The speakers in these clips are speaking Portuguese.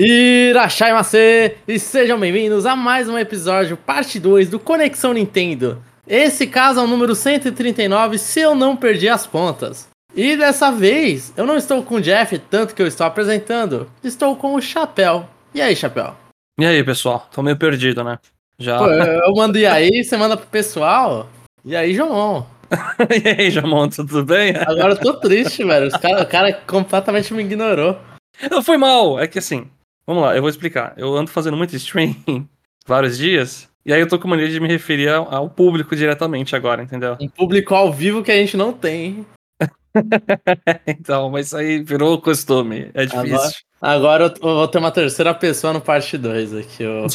Irachai Macê! E sejam bem-vindos a mais um episódio, parte 2 do Conexão Nintendo. Esse caso é o número 139, se eu não perdi as pontas. E dessa vez, eu não estou com o Jeff, tanto que eu estou apresentando. Estou com o Chapéu. E aí, Chapéu? E aí, pessoal? Tô meio perdido, né? Já. Pô, eu mando e aí, você manda pro pessoal? E aí, João? e aí, Jamon, tudo bem? Agora eu tô triste, velho. Cara, o cara completamente me ignorou. Não foi mal, é que assim, Vamos lá, eu vou explicar. Eu ando fazendo muito stream vários dias. E aí eu tô com mania de me referir ao, público diretamente agora, entendeu? Um público ao vivo que a gente não tem. então, mas isso aí virou costume. É difícil. Agora, agora eu vou ter uma terceira pessoa no parte 2 aqui. O,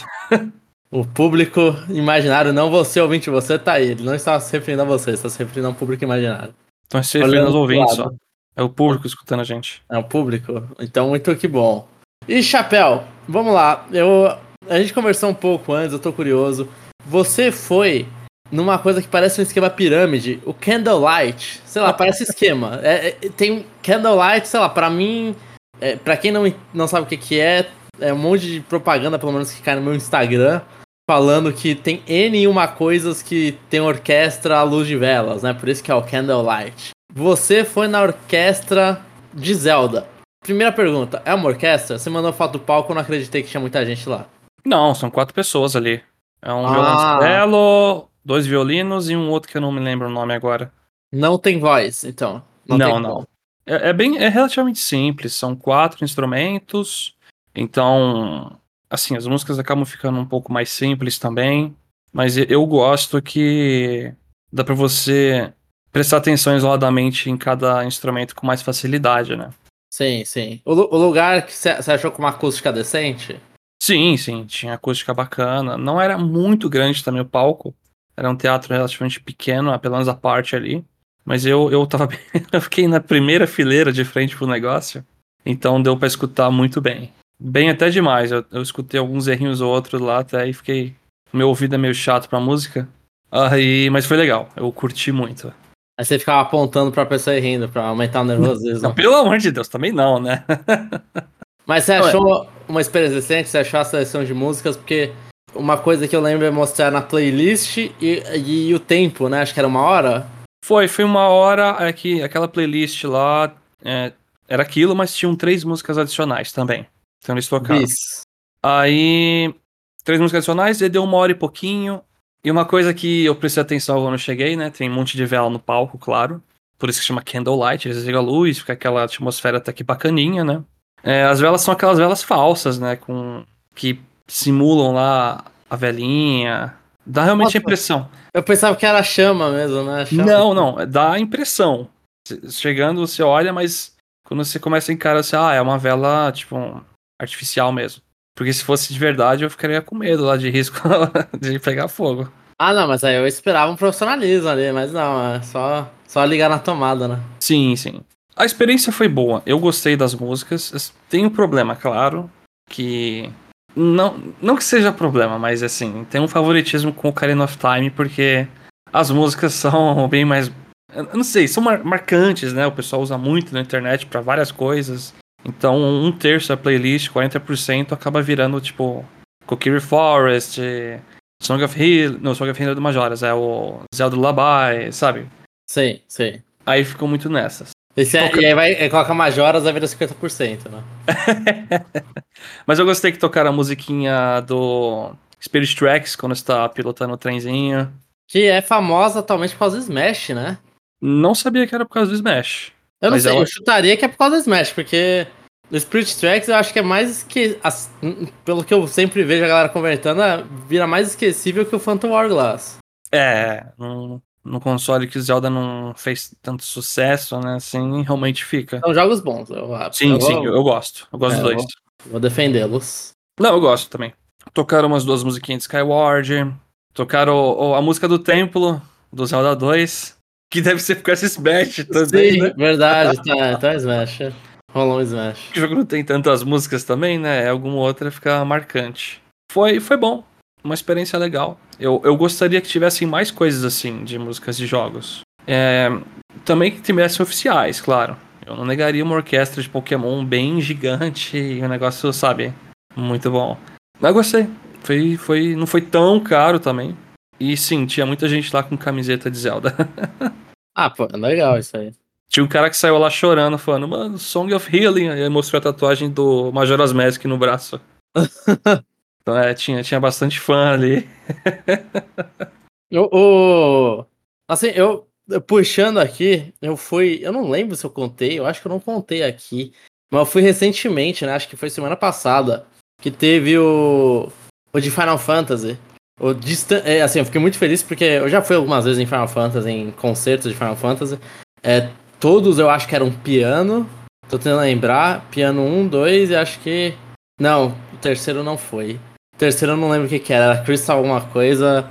o público imaginário, não você, ouvinte, você tá aí. Ele não está se referindo a você, está se referindo ao público imaginário. Estão se referindo aos ouvintes só. É o público escutando a gente. É o público? Então, muito que bom. E Chapéu, vamos lá. Eu, a gente conversou um pouco antes, eu tô curioso. Você foi numa coisa que parece um esquema pirâmide, o Candlelight. Sei lá, parece esquema. É, é, tem Candlelight, sei lá, pra mim, é, pra quem não, não sabe o que, que é, é um monte de propaganda, pelo menos que cai no meu Instagram, falando que tem N uma coisas que tem orquestra à luz de velas, né? Por isso que é o Candlelight. Você foi na orquestra de Zelda. Primeira pergunta, é uma orquestra? Você mandou foto do palco, eu não acreditei que tinha muita gente lá. Não, são quatro pessoas ali. É um ah. violoncelo, dois violinos e um outro que eu não me lembro o nome agora. Não tem voz, então. Não, não. não. É, é, bem, é relativamente simples. São quatro instrumentos. Então, assim, as músicas acabam ficando um pouco mais simples também. Mas eu gosto que dá para você prestar atenção isoladamente em cada instrumento com mais facilidade, né? Sim, sim. O, o lugar que você achou com uma acústica decente? Sim, sim. Tinha acústica bacana. Não era muito grande também o palco. Era um teatro relativamente pequeno, pelo menos a parte ali. Mas eu, eu tava bem... eu fiquei na primeira fileira de frente pro negócio. Então deu para escutar muito bem. Bem até demais. Eu, eu escutei alguns errinhos ou outros lá até e fiquei. Meu ouvido é meio chato pra música. Aí, mas foi legal. Eu curti muito. Aí você ficava apontando pra pessoa e rindo, pra aumentar o nervosismo. Não, pelo amor de Deus, também não, né? Mas você achou uma experiência decente? Você achou a seleção de músicas? Porque uma coisa que eu lembro é mostrar na playlist e, e, e o tempo, né? Acho que era uma hora. Foi, foi uma hora é que aquela playlist lá é, era aquilo, mas tinham três músicas adicionais também. Então eles tocaram. Isso. Aí, três músicas adicionais, e deu uma hora e pouquinho. E uma coisa que eu prestei atenção quando eu cheguei, né? Tem um monte de vela no palco, claro. Por isso que chama Candlelight, eles ligam a luz, fica aquela atmosfera até que bacaninha, né? É, as velas são aquelas velas falsas, né? Com, que simulam lá a velinha. Dá realmente Nossa, a impressão. Eu pensava que era chama mesmo, né? Chama. Não, não. Dá a impressão. Chegando, você olha, mas quando você começa a encarar, você, ah, é uma vela, tipo, artificial mesmo. Porque se fosse de verdade, eu ficaria com medo lá de risco de pegar fogo. Ah, não, mas aí eu esperava um profissionalismo ali, mas não, é só, só ligar na tomada, né? Sim, sim. A experiência foi boa, eu gostei das músicas. Tem um problema, claro, que. Não, não que seja problema, mas assim, tem um favoritismo com o Karen of Time, porque as músicas são bem mais. Eu não sei, são mar marcantes, né? O pessoal usa muito na internet para várias coisas. Então, um terço da playlist, 40%, acaba virando, tipo, Kokiri Forest, Song of Hill. Não, Song of Hill é do Majoras, é o Zelda Lullaby, sabe? Sim, sim. Aí ficou muito nessas. Esse é, Toca... E aí vai, coloca Majoras, vai virar 50%, né? Mas eu gostei que tocaram a musiquinha do Spirit Tracks quando está pilotando o trenzinho. Que é famosa atualmente por causa do Smash, né? Não sabia que era por causa do Smash. Eu não sei, ela... eu chutaria que é por causa do Smash, porque no Spirit Tracks eu acho que é mais que. Pelo que eu sempre vejo a galera convertendo, é, vira mais esquecível que o Phantom Hourglass. É, no, no console que Zelda não fez tanto sucesso, né? Assim, realmente fica. São jogos bons, eu Sim, eu sim, vou... eu gosto. Eu gosto é, dos dois. Vou, vou defendê-los. Não, eu gosto também. Tocaram umas duas musiquinhas de Skyward. Tocaram a música do Templo, do Zelda 2. Que deve ser por causa Smash também. Sim, né? verdade, tá, tá Smash. Rolou um Smash. O jogo não tem tantas músicas também, né? Alguma outra fica marcante. Foi, foi bom. Uma experiência legal. Eu, eu gostaria que tivessem mais coisas assim de músicas de jogos. É, também que tivessem oficiais, claro. Eu não negaria uma orquestra de Pokémon bem gigante e um negócio, sabe, Muito bom. Mas gostei. Foi, foi, não foi tão caro também. E sim, tinha muita gente lá com camiseta de Zelda. ah, pô, é legal isso aí. Tinha um cara que saiu lá chorando, falando, mano, Song of Healing. Aí mostrou a tatuagem do Majora's Mask no braço. então é, tinha, tinha bastante fã ali. o, assim, eu puxando aqui, eu fui. Eu não lembro se eu contei, eu acho que eu não contei aqui. Mas eu fui recentemente, né? Acho que foi semana passada. Que teve o. O de Final Fantasy. O Distan é, assim, eu fiquei muito feliz porque eu já fui algumas vezes em Final Fantasy, em concertos de Final Fantasy. É, todos eu acho que eram piano. Tô tentando lembrar. Piano 1, 2 e acho que. Não, o terceiro não foi. O terceiro eu não lembro o que, que era. Era Crystal alguma coisa.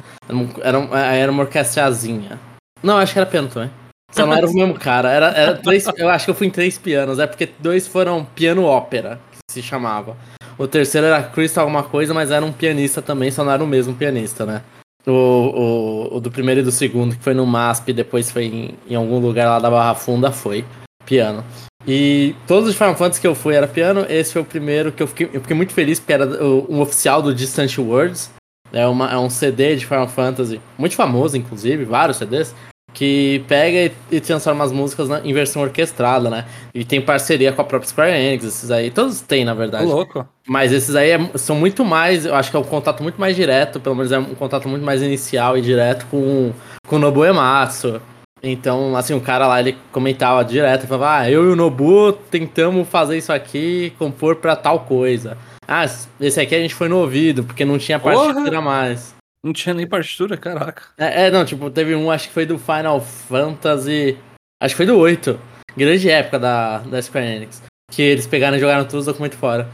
Era, era, era uma orquestrazinha. Não, acho que era piano também. Só não era o mesmo cara. Era, era três, eu acho que eu fui em três pianos. É porque dois foram piano ópera, que se chamava. O terceiro era Crystal alguma coisa, mas era um pianista também, só não era o mesmo pianista, né? O, o, o do primeiro e do segundo, que foi no MASP, depois foi em, em algum lugar lá da Barra Funda, foi piano. E todos os Final Fantasy que eu fui era piano. Esse foi o primeiro que eu fiquei, eu fiquei muito feliz, porque era um oficial do Distant Worlds. É, uma, é um CD de Final Fantasy, muito famoso, inclusive, vários CDs que pega e, transforma as músicas na, em versão orquestrada, né? E tem parceria com a própria Square Enix, esses aí, todos têm, na verdade. louco. Mas esses aí é, são muito mais, eu acho que é um contato muito mais direto, pelo menos é um contato muito mais inicial e direto com, com o Nobu Ematsu. Então, assim, o cara lá, ele comentava direto, falava, ah, eu e o Nobu tentamos fazer isso aqui, compor pra tal coisa. Ah, esse aqui a gente foi no ouvido, porque não tinha partitura mais. Não tinha nem partitura, caraca. É, é, não, tipo, teve um, acho que foi do Final Fantasy. Acho que foi do 8. Grande época da, da Square Enix. Que eles pegaram e jogaram todos os documentos fora.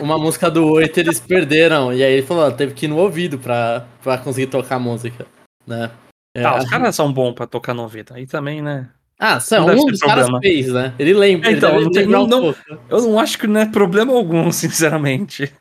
Uma música do 8 eles perderam. E aí ele falou, teve que ir no ouvido pra, pra conseguir tocar a música. Né? É, tá, os caras são bons pra tocar no ouvido. Aí também, né? Ah, são, um dos caras fez, né? Ele lembra. É, então, ele não, não, um eu não acho que não é problema algum, sinceramente.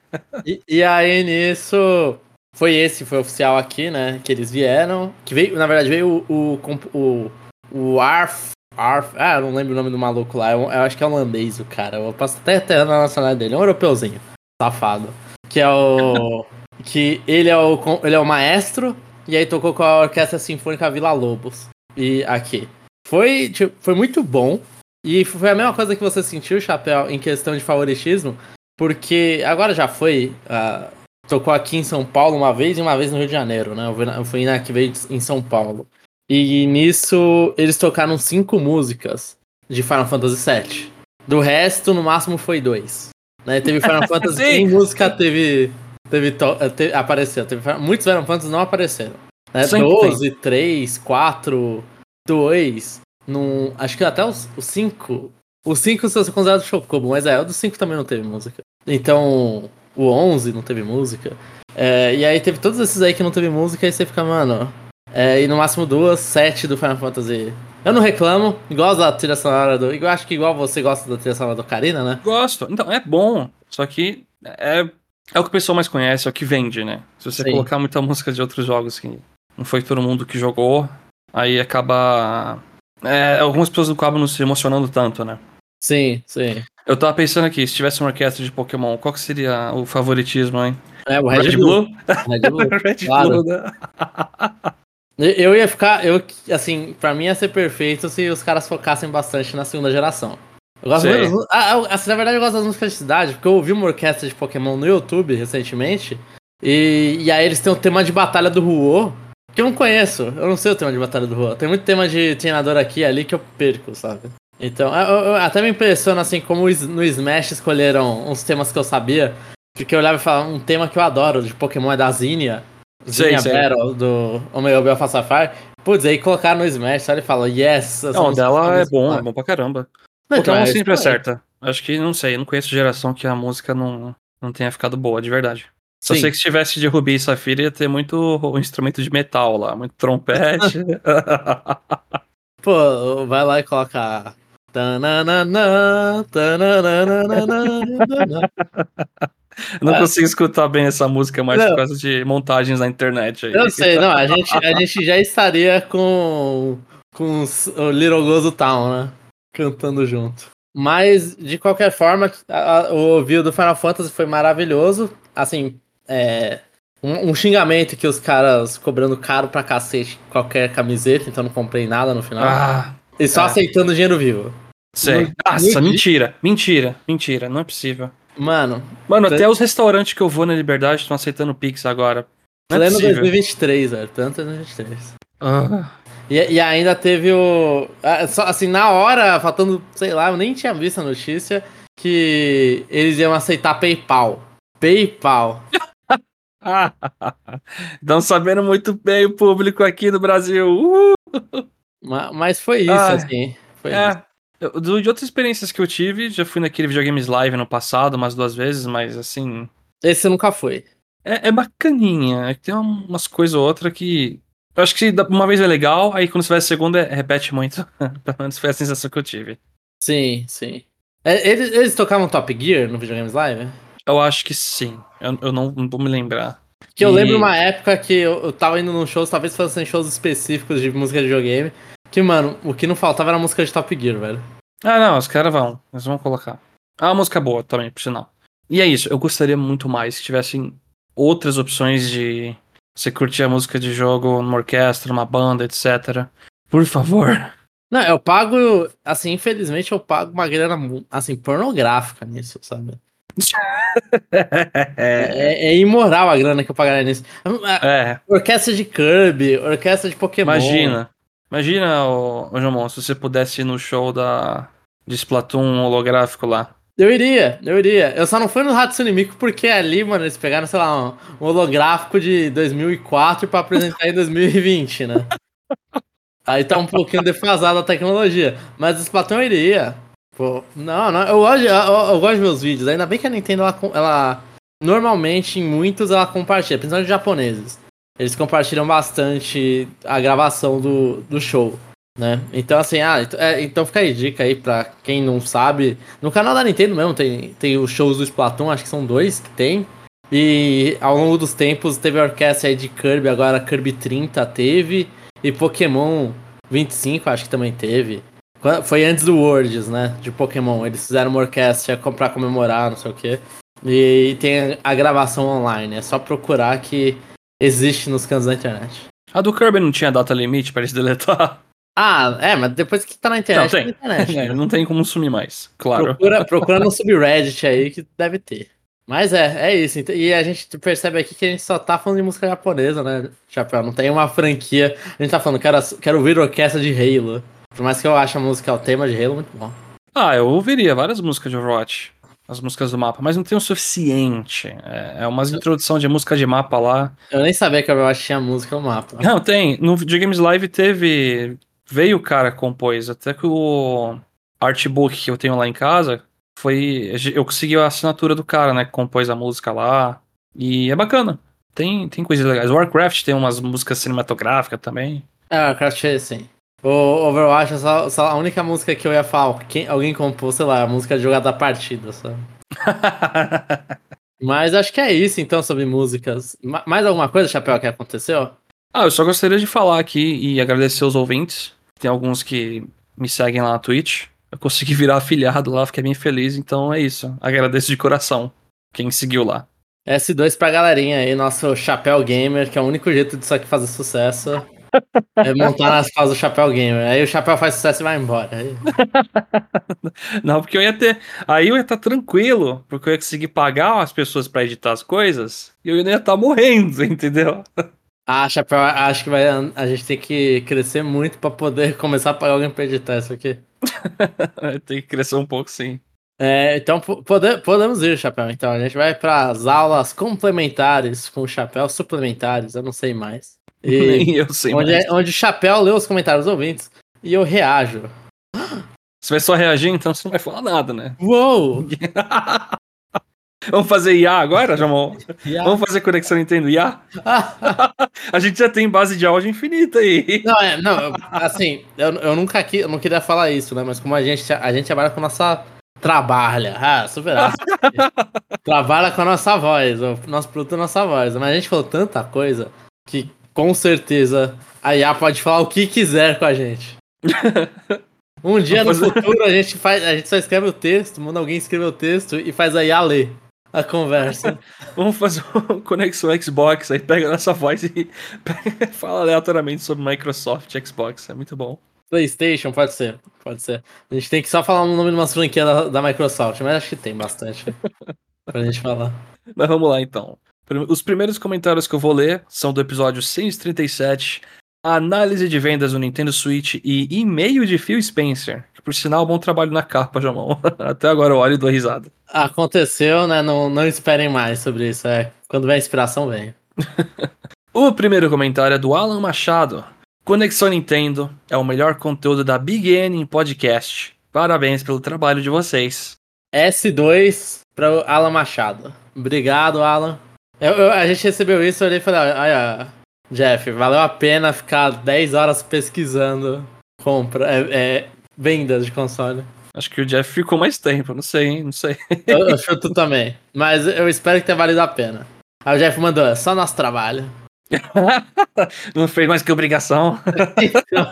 E, e aí nisso foi esse, foi oficial aqui, né? Que eles vieram. Que veio, na verdade, veio o. O, o, o Arf. Arf. Ah, eu não lembro o nome do maluco lá. Eu, eu acho que é holandês o cara. Eu posso até ter na nacionalidade dele. É um europeuzinho. Safado. Que é o. que ele é o, ele é o maestro. E aí tocou com a Orquestra Sinfônica Vila Lobos. E aqui. Foi, tipo, foi muito bom. E foi a mesma coisa que você sentiu, Chapéu, em questão de favoritismo. Porque agora já foi. Uh, tocou aqui em São Paulo uma vez e uma vez no Rio de Janeiro, né? Eu fui na que veio em São Paulo. E nisso eles tocaram cinco músicas de Final Fantasy VII. Do resto, no máximo foi dois. Né? Teve Final Fantasy em música, teve. Teve, teve apareceu. Teve, muitos Final Fantasy não apareceram. Né? 12, 3, 4, 2. Num, acho que até os 5. Os 5 são considerados Chocobo, mas é, o dos 5 também não teve música. Então, o 11 não teve música. É, e aí teve todos esses aí que não teve música, e você fica, mano. É, e no máximo duas, sete do Final Fantasy. Eu não reclamo, gosto da trilha sonora do. Eu acho que igual você gosta da trilha sonora do Karina, né? Gosto. Então, é bom. Só que é, é o que o pessoal mais conhece, é o que vende, né? Se você Sim. colocar muita música de outros jogos que não foi todo mundo que jogou, aí acaba. É, algumas pessoas acabam não se emocionando tanto, né? Sim, sim. Eu tava pensando aqui, se tivesse uma orquestra de Pokémon, qual que seria o favoritismo, hein? É, o Red, Red Blue. Blue? Red Blue, Red claro. Blue né? Eu ia ficar, eu, assim, pra mim ia ser perfeito se os caras focassem bastante na segunda geração. Eu gosto muito, ah, assim, na verdade eu gosto das músicas de cidade, porque eu ouvi uma orquestra de Pokémon no YouTube recentemente, e, e aí eles têm o tema de batalha do Ruo, que eu não conheço, eu não sei o tema de batalha do Ruo. Tem muito tema de treinador aqui e ali que eu perco, sabe? Então, eu, eu, até me impressiona assim como no Smash escolheram uns temas que eu sabia. Porque eu olhava e falava, um tema que eu adoro de Pokémon é da Zinnia. Zinnia Battle, do Omega Bell Sapphire. Putz, aí colocar no Smash, só ele fala, yes. Não, dela é bom, é bom pra caramba. Não, Pokémon então, é sempre acerta. Acho que, não sei, não conheço geração que a música não, não tenha ficado boa, de verdade. Só sei que se tivesse de Rubi e Safira ia ter muito instrumento de metal lá, muito trompete. Pô, vai lá e coloca não é. consigo escutar bem essa música mais não. por causa de montagens na internet aí. Eu sei, não, a gente, a gente já estaria com, com o Little Gozo Town, né? Cantando junto. Mas, de qualquer forma, a, a, o view do Final Fantasy foi maravilhoso. Assim, é, um, um, xingamento que os caras cobrando caro pra cacete qualquer camiseta, então não comprei nada no final. Ah, e só é. aceitando dinheiro vivo. Sei. Nossa, mentira, mentira, mentira, não é possível. Mano. Mano, até os restaurantes que eu vou na Liberdade estão aceitando Pix agora. Não é 2023, velho. Tanto 2023. Ah. E, e, ainda teve o. Assim, na hora, faltando, sei lá, eu nem tinha visto a notícia que eles iam aceitar PayPal. PayPal. Estão sabendo muito bem o público aqui no Brasil. Uh! Mas, foi isso, ah, assim. Foi é. Isso. Eu, de outras experiências que eu tive, já fui naquele videogames live no passado umas duas vezes, mas assim. Esse nunca foi. É, é bacaninha. É tem umas coisas ou outra que. Eu acho que uma vez é legal, aí quando você vai a segunda, é, repete muito. Pelo menos foi a sensação que eu tive. Sim, sim. É, eles, eles tocavam Top Gear no videogames live? Eu acho que sim. Eu, eu não, não vou me lembrar. Que eu lembro uma época que eu, eu tava indo num shows, talvez fossem shows específicos de música de videogame. Que, mano, o que não faltava era a música de Top Gear, velho. Ah, não, os caras vão. Eles vão colocar. Ah, uma música boa também, por sinal. E é isso, eu gostaria muito mais que tivessem outras opções de você curtir a música de jogo numa orquestra, numa banda, etc. Por favor. Não, eu pago, assim, infelizmente eu pago uma grana, assim, pornográfica nisso, sabe? é, é, é, imoral a grana que eu pagaria nisso. É. Orquestra de Kirby, orquestra de Pokémon. Imagina. Imagina, o, o João, se você pudesse ir no show da, de Splatoon holográfico lá. Eu iria, eu iria. Eu só não fui no Hatsune Miku porque ali, mano, eles pegaram, sei lá, um, um holográfico de 2004 pra apresentar em 2020, né? Aí tá um pouquinho defasada a tecnologia. Mas o Splatoon eu iria. Pô, não, não, eu gosto, eu, eu, gosto de meus vídeos. Ainda bem que a Nintendo, ela, ela normalmente, em muitos, ela compartilha, principalmente japoneses. Eles compartilham bastante a gravação do, do show né? Então, assim, ah, é, então fica aí dica aí pra quem não sabe. No canal da Nintendo mesmo tem, tem os shows do Splatoon, acho que são dois que tem. E ao longo dos tempos teve a orquestra aí de Kirby, agora Kirby 30 teve. E Pokémon 25 acho que também teve. Foi antes do Worlds, né? De Pokémon. Eles fizeram uma orquestra pra comemorar, não sei o que. E tem a gravação online. É só procurar que existe nos cantos da internet. A do Kirby não tinha data limite para eles deletar? Ah, é, mas depois que tá na internet. Não, tem. Tá internet, é, não tem como sumir mais, claro. Procura, procura no subreddit aí que deve ter. Mas é, é isso. E a gente percebe aqui que a gente só tá falando de música japonesa, né, Chapéu? Não tem uma franquia. A gente tá falando, quero, quero ouvir orquestra de Halo. Por mais que eu ache a música, o tema de Halo muito bom. Ah, eu ouviria várias músicas de Overwatch. As músicas do mapa, mas não tem o suficiente. É, é uma introdução de música de mapa lá. Eu nem sabia que a Overwatch tinha música no mapa. Não, tem. No Videogames Live teve veio o cara compôs. Até que o artbook que eu tenho lá em casa foi. Eu consegui a assinatura do cara, né? Que compôs a música lá. E é bacana. Tem, tem coisas legais. Warcraft tem umas músicas cinematográficas também. É, Warcraft sim. O Overwatch é só, só, a única música que eu ia falar. Quem, alguém compôs, sei lá, a música de jogada da partida, sabe? Mas acho que é isso então sobre músicas. Mais alguma coisa, Chapéu, que aconteceu? Ah, eu só gostaria de falar aqui e agradecer os ouvintes tem alguns que me seguem lá na Twitch. Eu consegui virar afiliado lá, fiquei bem feliz. Então é isso. Agradeço de coração quem seguiu lá. S2 pra galerinha aí, nosso Chapéu Gamer, que é o único jeito disso aqui fazer sucesso. É montar nas casas do Chapéu Gamer. Aí o Chapéu faz sucesso e vai embora. Aí... Não, porque eu ia ter. Aí eu ia estar tranquilo, porque eu ia conseguir pagar as pessoas para editar as coisas e eu ia estar morrendo, entendeu? Ah, Chapéu, acho que vai, a gente tem que crescer muito para poder começar a pagar alguém pra editar isso aqui. tem que crescer um pouco, sim. É, então pode, podemos ir, Chapéu. Então a gente vai para as aulas complementares com o Chapéu, suplementares, eu não sei mais. E eu sei onde. É, onde o Chapéu lê os comentários dos ouvintes e eu reajo. Você vai só reagir, então você não vai falar nada, né? Uou! Vamos fazer IA agora, Jamon? Vamos fazer conexão Nintendo IA? a gente já tem base de áudio infinita aí. Não, é, não, assim, eu, eu nunca aqui, eu não queria falar isso, né? Mas como a gente, a gente trabalha com nossa. Trabalha, ah, super Trabalha com a nossa voz, o nosso produto é a nossa voz. Mas a gente falou tanta coisa que com certeza a IA pode falar o que quiser com a gente. Um dia no fazer- futuro a gente faz, a gente só escreve o texto, manda alguém escrever o texto e faz a IA ler a conversa. Vamos fazer um conexão Xbox, aí pega nossa voz e fala aleatoriamente sobre Microsoft Xbox. É muito bom. PlayStation, pode ser, pode ser. A gente tem que só falar o nome de umas franquias da, da Microsoft, mas acho que tem bastante pra gente falar. Mas vamos lá então. Os primeiros comentários que eu vou ler são do episódio 137, a análise de vendas do Nintendo Switch e e-mail de Phil Spencer. Que por sinal, bom trabalho na capa, Jamão. Até agora eu olho e dou risada. Aconteceu, né? Não, não esperem mais sobre isso. É, quando vem a inspiração, vem. O primeiro comentário é do Alan Machado. Conexão Nintendo é o melhor conteúdo da Big N em podcast. Parabéns pelo trabalho de vocês. S2 para Alan Machado. Obrigado, Alan. Eu- eu- a gente recebeu isso, eu olhei e falei, olha, Jeff, valeu a pena ficar 10 horas pesquisando compra, é, é, vendas de console. Acho que o Jeff ficou mais tempo, não sei, hein? Não sei. Eu, eu chuto também, mas eu espero que tenha valido a pena. Aí o Jeff mandou, é só nosso trabalho. Não fez mais que obrigação. Não,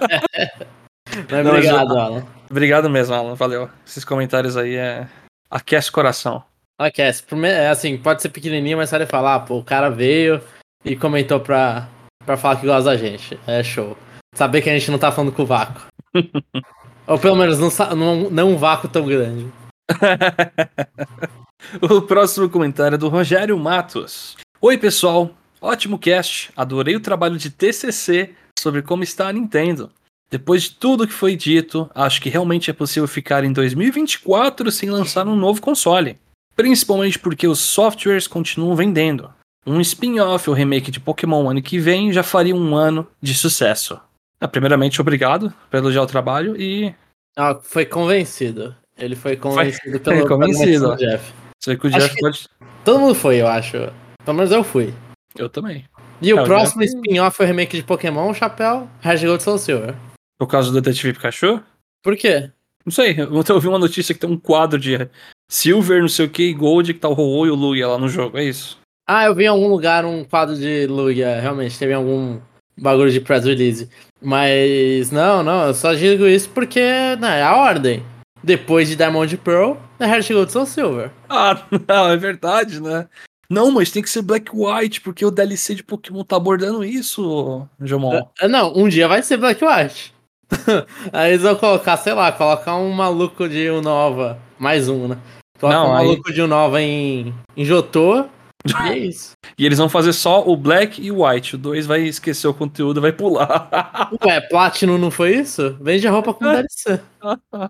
mas eu- obrigado, Alan. Obrigado mesmo, Alan. Valeu. Esses comentários aí é. Aquece o coração. Ok, é assim, pode ser pequenininho, mas ele falar, pô, o cara veio e comentou pra, pra falar que gosta da gente. É show. Saber que a gente não tá falando com o vácuo. Ou pelo menos não, não, não um vácuo tão grande. O próximo comentário é do Rogério Matos. Oi, pessoal. Ótimo cast. Adorei o trabalho de TCC sobre como está a Nintendo. Depois de tudo que foi dito, acho que realmente é possível ficar em 2024 sem lançar um novo console. Principalmente porque os softwares continuam vendendo. Um spin-off ou remake de Pokémon ano que vem já faria um ano de sucesso. Ah, primeiramente, obrigado por elogiar o trabalho e Ah, foi convencido. Ele foi convencido pelo foi convencido. Jeff. sei que o Jeff que- pode. Todo mundo foi, eu acho. Pelo menos eu fui. Eu também. E o É, próximo spin-off foi o remake de Pokémon, Chapéu, Gold Soul Silver. Por causa do Detetive Pikachu? Por quê? Não sei, eu eu vi uma notícia que tem um quadro de Silver, não sei o que, e Gold, que tá o Ho-Oh e o Lugia lá no jogo, é isso? Ah, eu vi em algum lugar um quadro de Lugia, realmente, teve algum bagulho de press release. Mas não, não, eu só digo isso porque né, é a ordem. Depois de Diamond Pearl, é Heart Gold Soul Silver. Ah, não, é verdade, né? Não, mas tem que ser Black White, porque o DLC de Pokémon tá abordando isso, Jomon. É, Não, um dia vai ser Black White. Aí eles vão colocar, sei lá, colocar um maluco de Unova. Mais um, né? Coloca Não, um aí- maluco de Unova em, em Jotô. E é isso. E eles vão fazer só o Black e o White. O 2 vai esquecer o conteúdo e vai pular. Ué, Platinum não foi isso? Vende a roupa como DLC.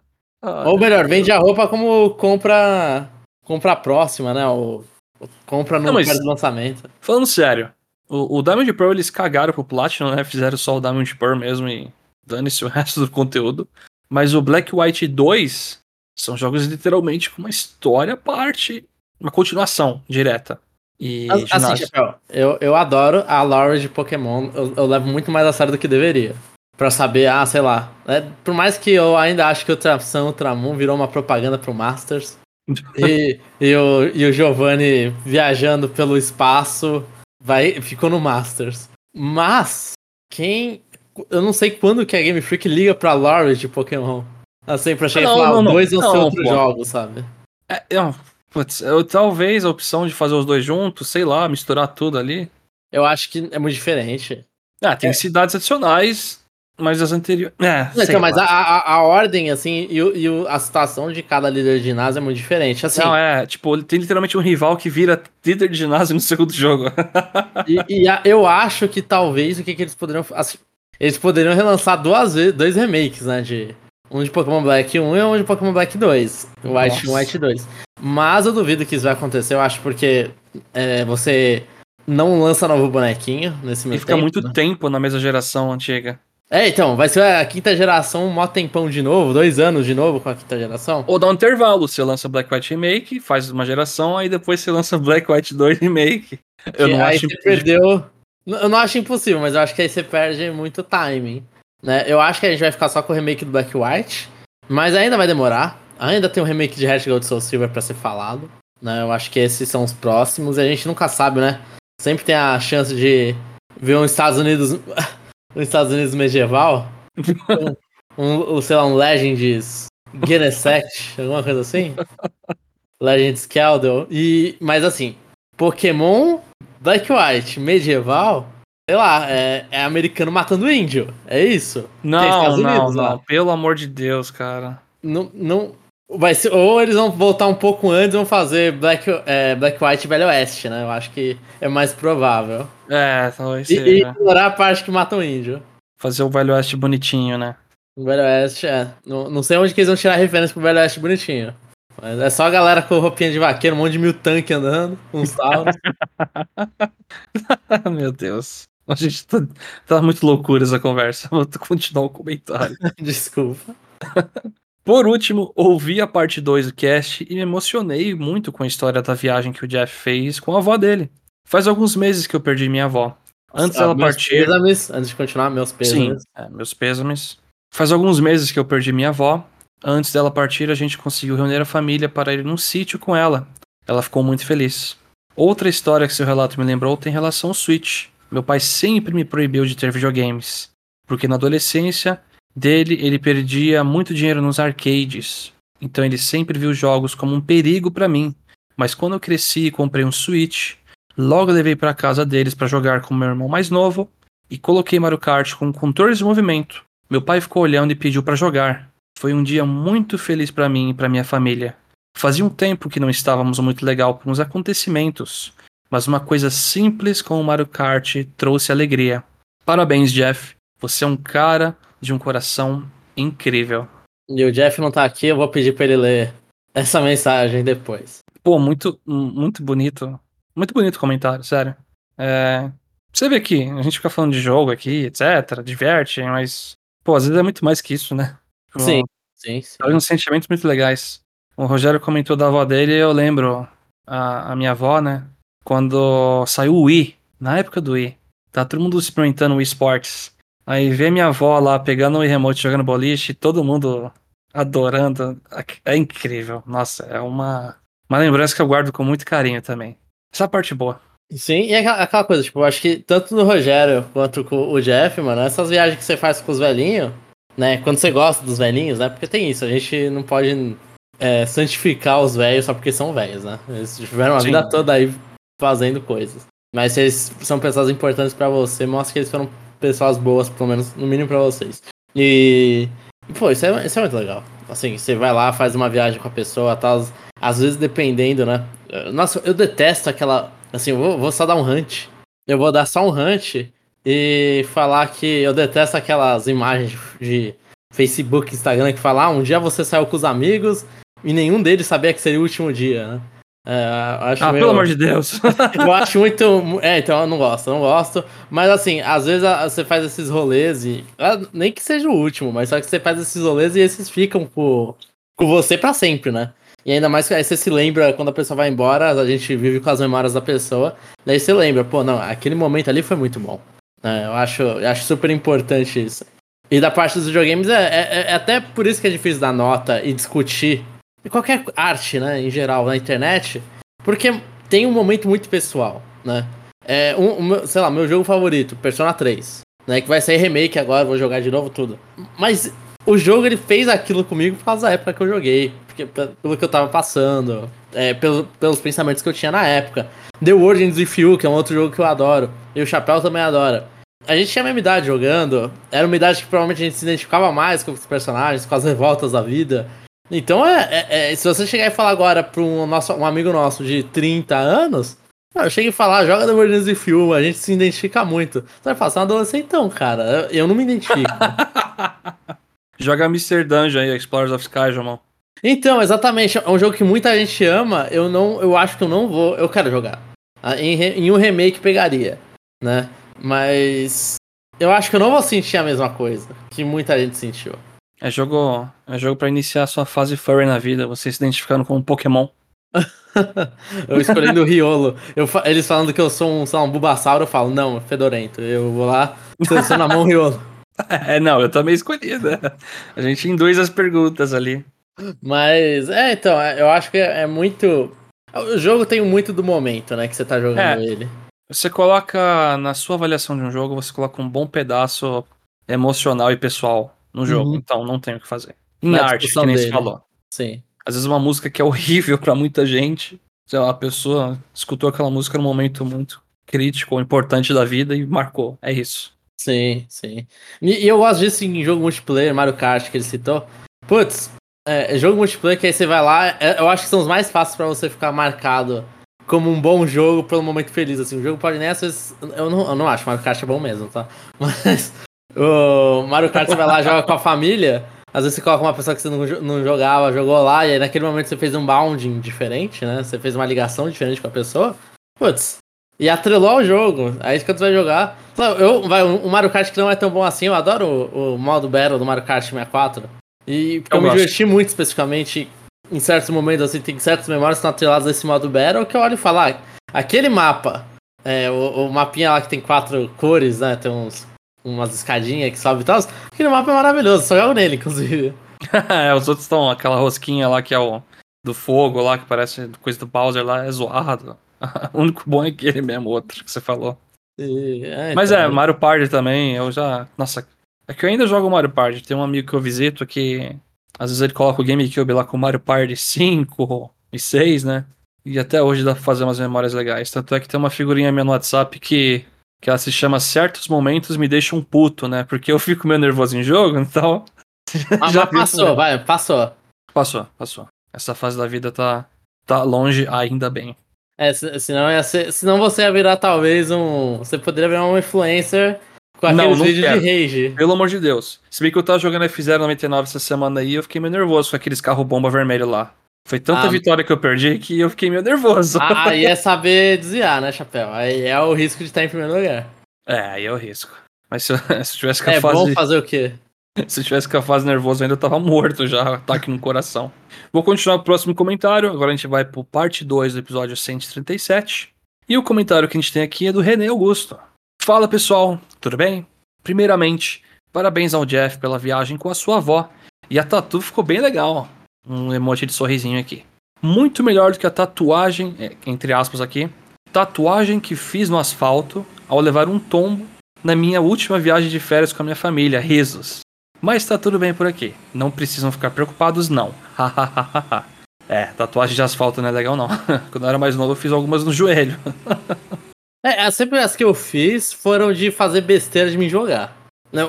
Ou melhor, vende a roupa como compra. Compra próxima, né? Ou, ou compra no Não, mas- lançamento. Falando sério, o, o Diamond Pearl eles cagaram pro Platinum, né? Fizeram só o Diamond Pearl mesmo e dane-se o resto do conteúdo. Mas o Black White 2 são jogos literalmente com uma história à parte, uma continuação direta. E Assim. Chapéu, eu, eu adoro a lore de Pokémon. Eu, eu levo muito mais a sério do que deveria. Pra saber, ah, sei lá. né, por mais que eu ainda acho que o Tração Ultramon virou uma propaganda pro Masters. e, e, o, e o Giovanni viajando pelo espaço vai, ficou no Masters. Mas, quem. Eu não sei quando que a Game Freak liga pra lore de Pokémon. Assim, pra chegar e falar, não, dois vão ser Não, outros pô. jogos, sabe? É, não, putz, eu, talvez a opção de fazer os dois juntos, sei lá, misturar tudo ali. Eu acho que é muito diferente. Ah, tem É. cidades adicionais, mas as anteriores. É, então, mas lá. a, a, a ordem, assim, e, o- e o- a situação de cada líder de ginásio é muito diferente. Assim, Não, é, tipo, tem literalmente um rival que vira líder de ginásio no segundo jogo. e, e a- eu acho que talvez o que, que eles poderiam. assim, eles poderiam relançar duas vezes, dois remakes, né? De, um de Pokémon Black 1 e um de Pokémon Black 2. White 1 Nossa. White 2. Mas eu duvido que isso vai acontecer, eu acho, porque é, você não lança novo bonequinho nesse E meio fica tempo, muito né? tempo na mesma geração antiga. É, então, vai ser a quinta geração, um mó tempão de novo, dois anos de novo com a quinta geração. Ou dá um intervalo, você lança Black White Remake, faz uma geração, aí depois você lança Black White 2 Remake. Eu Que não aí acho você perdeu. Eu não acho impossível, mas eu acho que aí você perde muito timing. Né? Eu acho que a gente vai ficar só com o remake do Black White, mas ainda vai demorar. Ainda tem o remake de Red Gold Soul Silver pra ser falado. Né? Eu acho que esses são os próximos e a gente nunca sabe, né? Sempre tem a chance de ver um Estados Unidos. um Estados Unidos medieval. com, um, sei lá, um Legends Genesect, alguma coisa assim. Legends Keldor. E, mas assim, Pokémon Black White medieval, sei lá, é, é americano matando índio. É isso? Não, Unidos, não, não. Pelo amor de Deus, cara. Não, não, vai ser, ou eles vão voltar um pouco antes e vão fazer Black, é, Black White e Velho Oeste, né? Eu acho que é mais provável. É, talvez seja. E ignorar a parte que mata o índio. Fazer o Velho Oeste bonitinho, né? O Velho Oeste, é. Não, não sei onde que eles vão tirar referência pro Velho Oeste bonitinho. Mas é só a galera com roupinha de vaqueiro, um monte de mil tanque andando, uns sauros. Meu Deus. A gente tá, tá muito loucura essa conversa. Vou continuar o comentário. Desculpa. Por último, ouvi a parte 2 do cast e me emocionei muito com a história da viagem que o Jeff fez com a avó dele. Faz alguns meses que eu perdi minha avó. Antes ah, dela partir. Pêsames, antes de continuar, meus pêsames. Sim, é, meus pêsames. Faz alguns meses que eu perdi minha avó. Antes dela partir, a gente conseguiu reunir a família para ir num sítio com ela. Ela ficou muito feliz. Outra história que seu relato me lembrou tem relação ao Switch. Meu pai sempre me proibiu de ter videogames, porque na adolescência dele ele perdia muito dinheiro nos arcades. Então ele sempre viu jogos como um perigo para mim. Mas quando eu cresci e comprei um Switch, logo levei para casa deles para jogar com meu irmão mais novo e coloquei Mario Kart com controles de movimento. Meu pai ficou olhando e pediu para jogar. Foi um dia muito feliz para mim e para minha família. Fazia um tempo que não estávamos muito legal com os acontecimentos, mas uma coisa simples como o Mario Kart trouxe alegria. Parabéns, Jeff. Você é um cara de um coração incrível. E o Jeff não tá aqui, eu vou pedir para ele ler essa mensagem depois. Pô, muito, muito bonito. Muito bonito o comentário, sério. É, você vê aqui, a gente fica falando de jogo aqui, etc, diverte, mas, pô, às vezes é muito mais que isso, né? Sim, sim, sim. Traz uns sentimentos muito legais. O Rogério comentou da avó dele e eu lembro a, a minha avó, né? Quando saiu o Wii, na época do Wii, tá todo mundo experimentando o Wii Sports. Aí vê minha avó lá pegando o remote jogando boliche, todo mundo adorando. É incrível. Nossa, é uma, uma lembrança que eu guardo com muito carinho também. Essa parte boa. Sim, e é aquela coisa, tipo, eu acho que tanto no Rogério quanto com o Jeff, mano, essas viagens que você faz com os velhinhos, né? Quando você gosta dos velhinhos, né? Porque tem isso, a gente não pode é, santificar os velhos só porque são velhos, né? Eles tiveram a Sim. vida toda aí fazendo coisas. Mas se eles são pessoas importantes para você, mostra que eles foram pessoas boas, pelo menos, no mínimo para vocês. E, pô, isso é, isso é muito legal. Assim, você vai lá, faz uma viagem com a pessoa, tá, às vezes dependendo, né? Nossa, eu detesto aquela. Assim, eu vou, vou só dar um hunt. Eu vou dar só um hunt e falar que eu detesto aquelas imagens de Facebook, Instagram que falam, ah, um dia você saiu com os amigos e nenhum deles sabia que seria o último dia, né? É, ah, meio... pelo amor de Deus. eu acho muito. É, então eu não gosto, não gosto. Mas assim, às vezes você faz esses rolês e. Ah, nem que seja o último, mas só que você faz esses rolês e esses ficam com, com você para sempre, né? E ainda mais que aí você se lembra quando a pessoa vai embora, a gente vive com as memórias da pessoa. Daí você lembra, pô, não, aquele momento ali foi muito bom. É, eu, acho, eu acho super importante isso. E da parte dos videogames, é, é, é até por isso que é difícil dar nota e discutir qualquer arte, né, em geral, na internet, porque tem um momento muito pessoal, né? É, um, um, sei lá, meu jogo favorito, Persona 3, né, que vai sair remake agora, vou jogar de novo tudo. Mas o jogo ele fez aquilo comigo por causa da época que eu joguei, porque, pelo que eu tava passando, é, pelo, pelos pensamentos que eu tinha na época. The Ends With You, que é um outro jogo que eu adoro, e o Chapéu também adora. A gente tinha a mesma idade jogando, era uma idade que provavelmente a gente se identificava mais com os personagens, com as revoltas da vida. Então, é, é, é, se você chegar e falar agora pra um, nosso, um amigo nosso de 30 anos, eu chego e falar, joga The Emergency de Fuel, a gente se identifica muito. Você vai falar, você é um adolescentão, cara. Eu, não me identifico. joga Mr. Dungeon aí, Explorers of Sky, João. Então, exatamente. É um jogo que muita gente ama. Eu não, eu acho que eu não vou. Eu quero jogar. Ah, em, em um remake pegaria, né? Mas eu acho que eu não vou sentir a mesma coisa que muita gente sentiu. É jogo, é jogo para iniciar a sua fase furry na vida, você se identificando com um Pokémon. eu escolhendo o Riolo. Eu, eles falando que eu sou um, sou um Bulbasauro, eu falo, não, fedorento. Eu vou lá, seleciono na mão o Riolo. É, não, eu também escolhi, né? A gente induz as perguntas ali. Mas, é, então, é, eu acho que é, é muito. O jogo tem muito do momento, né, que você tá jogando é, ele. Você coloca, na sua avaliação de um jogo, você coloca um bom pedaço emocional e pessoal no jogo, Uhum. então não tem o que fazer. Em Na arte, que nem você dele. falou. Sim. Às vezes uma música que é horrível pra muita gente, sei lá, a pessoa escutou aquela música num momento muito crítico ou importante da vida e marcou. É isso. Sim, sim. E, eu gosto disso em jogo multiplayer, Mario Kart, que ele citou. Putz, é, jogo multiplayer que aí você vai lá, é, eu acho que são os mais fáceis pra você ficar marcado como um bom jogo pelo momento feliz. Assim, o jogo pode vezes. Eu não, eu não acho, Mario Kart é bom mesmo, tá? Mas o Mario Kart você vai lá joga com a família. Às vezes você coloca uma pessoa que você não, não jogava, jogou lá, e aí naquele momento você fez um bounding diferente, né? Você fez uma ligação diferente com a pessoa. Putz, e atrelou ao jogo. Aí quando você vai jogar. Eu, vai, o Mario Kart que não é tão bom assim, eu adoro o, o modo Battle do Mario Kart 64. E porque eu, Eu me gosto. diverti muito especificamente em certos momentos, assim, tem certas memórias que estão atreladas a esse modo Battle que eu olho e falo, ah, aquele mapa, é, o, o mapinha lá que tem quatro cores, né? Tem uns, umas escadinhas que sobe e tal. Aquele mapa é maravilhoso, só jogo nele, inclusive. é, os outros estão, aquela rosquinha lá que é o do fogo lá, que parece coisa do Bowser lá, é zoado. o único bom é aquele mesmo, outro que você falou. E, é, Mas então, é, Mario Party também, eu já. Nossa, é que eu ainda jogo Mario Party. Tem um amigo que eu visito que às vezes ele coloca o GameCube lá com Mario Party 5 e 6, né? E até hoje dá pra fazer umas memórias legais. Tanto é que tem uma figurinha minha no WhatsApp que, que ela se chama Certos Momentos Me Deixam Puto, né? Porque eu fico meio nervoso em jogo, então. Mas, já passou, vai, passou. Passou, passou. Essa fase da vida tá, tá longe, ainda bem. É, se- senão, ia ser, senão você ia virar talvez um. Você poderia virar um influencer com Não, aqueles não vídeos quero. de rage. Pelo amor de Deus. Se bem que eu tava jogando F099 essa semana aí, eu fiquei meio nervoso com aqueles carro bomba vermelho lá. Foi tanta Ah. vitória que eu perdi que eu fiquei meio nervoso. Ah, Aí é saber desviar, né, Chapéu? Aí é o risco de estar em primeiro lugar. É, aí é o risco. Mas se eu, se eu tivesse com a É bom fase. fazer o quê? Se eu tivesse com a fase nervosa, eu ainda tava morto já, ataque no coração. Vou continuar o próximo comentário. Agora a gente vai pro parte 2 do episódio 137. E o comentário que a gente tem aqui é do René Augusto. Fala pessoal, tudo bem? Primeiramente, parabéns ao Jeff pela viagem com a sua avó. E a tatu ficou bem legal. Um emoji de sorrisinho aqui. Muito melhor do que a tatuagem, é, entre aspas aqui, tatuagem que fiz no asfalto ao levar um tombo na minha última viagem de férias com a minha família. Risos. Mas tá tudo bem por aqui. Não precisam ficar preocupados, não. Hahaha. é, tatuagem de asfalto não é legal, não. Quando eu era mais novo, eu fiz algumas no joelho. É, sempre as que eu fiz foram de fazer besteira de me jogar.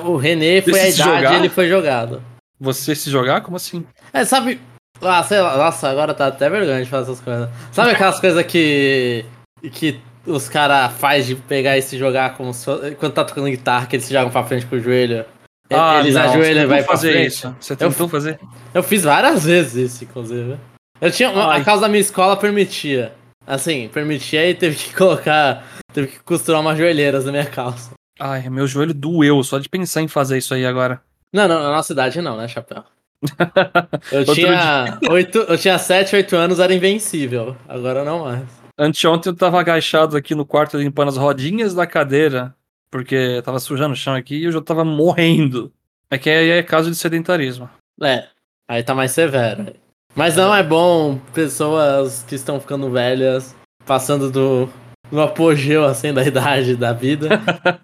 O René foi De a idade jogar? ele foi jogado. Você se jogar? Como assim? É, sabe. Ah, sei lá, nossa, agora tá até vergonha de fazer essas coisas. Sabe aquelas coisas que. que os caras faz de pegar e se jogar como se quando tá tocando guitarra, que eles se jogam pra frente com o joelho. Ah, eles não, ajoelham e vai pra fazer frente. isso. Você tentou fazer? Eu fiz várias vezes isso, inclusive. Eu tinha. Ai. a causa da minha escola permitia. Assim, permitia e teve que colocar. Teve que costurar umas joelheiras na minha calça. Ai, meu joelho doeu só de pensar em fazer isso aí agora. Não, não, na nossa idade não, né, Chapéu? Eu tinha. Oito, eu tinha 7, 8 anos, era invencível. Agora não mais. Anteontem eu tava agachado aqui no quarto limpando as rodinhas da cadeira, porque tava sujando o chão aqui e eu já tava morrendo. É que aí é caso de sedentarismo. É, aí tá mais severo. Mas não é bom pessoas que estão ficando velhas, passando do, do apogeu assim da idade da vida,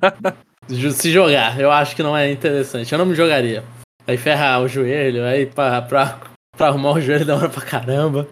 se jogar. Eu acho que não é interessante. Eu não me jogaria. Aí ferrar o joelho, aí pra, pra, pra arrumar o joelho demora pra caramba.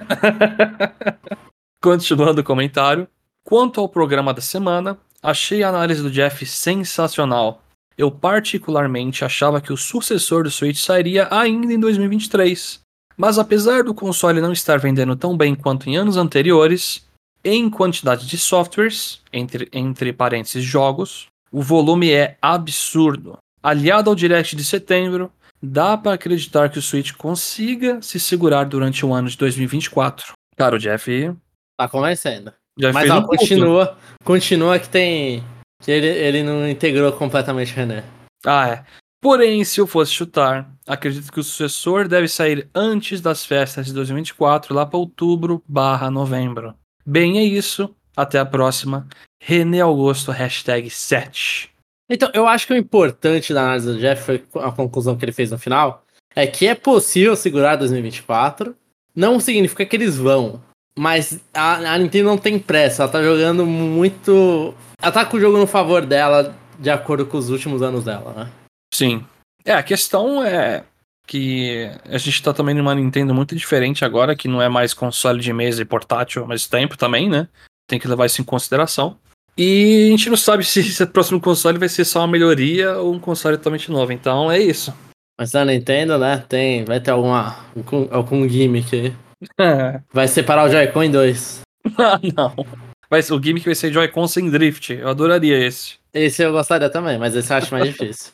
Continuando o comentário. Quanto ao programa da semana, achei a análise do Jeff sensacional. Eu particularmente achava que o sucessor do Switch sairia ainda em 2023. Mas apesar do console não estar vendendo tão bem quanto em anos anteriores, em quantidade de softwares, entre, entre parênteses jogos, o volume é absurdo. Aliado ao Direct de setembro, dá para acreditar que o Switch consiga se segurar durante o ano de 2024. Cara, o Jeff Tá convencendo. já Mas ó, um culto. continua, continua que tem. Que ele, ele não integrou completamente o René. Ah, é. Porém, se eu fosse chutar, acredito que o sucessor deve sair antes das festas de 2024, lá para outubro barra novembro. Bem, é isso. Até a próxima. René Augusto, hashtag 7. Então, eu acho que o importante da análise do Jeff foi a conclusão que ele fez no final. É que é possível segurar 2024. Não significa que eles vão. Mas a, a Nintendo não tem pressa. Ela tá jogando muito. Ela tá com o jogo no favor dela, de acordo com os últimos anos dela, né? Sim. É, a questão é que a gente tá também numa Nintendo muito diferente agora, que não é mais console de mesa e portátil ao mesmo tempo também, né? Tem que levar isso em consideração. E a gente não sabe se esse próximo console vai ser só uma melhoria ou um console totalmente novo. Então é isso. Mas na Nintendo, né, tem, vai ter alguma, algum, algum gimmick aí. Vai separar o Joy-Con em dois. ah, não. Vai, o gimmick vai ser Joy-Con sem drift. Eu adoraria esse. Esse eu gostaria também, mas esse eu acho mais difícil.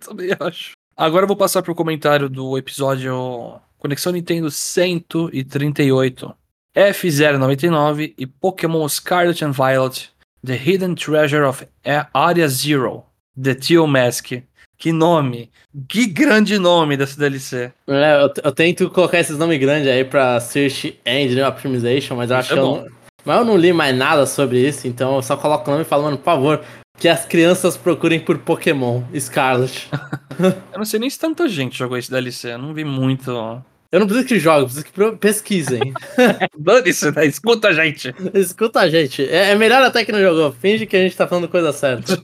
também acho. Agora eu vou passar pro comentário do episódio Conexão Nintendo 138. F099 e Pokémon Scarlet and Violet The Hidden Treasure of Area Zero The Teal Mask. Que nome! Que grande nome dessa DLC! É, eu, eu, tento colocar esses nomes grandes aí pra Search Engine Optimization, mas eu acho é que eu não, mas eu não li mais nada sobre isso, então eu só coloco o nome e falo, mano, por favor, que as crianças procurem por Pokémon Scarlet. eu não sei nem se tanta gente jogou esse DLC, eu não vi muito. Eu não preciso que joguem, preciso que pesquisem. Dane-se, né? Escuta a gente. Escuta a gente. É, é, melhor até que não jogou. Finge que a gente tá falando coisa certa.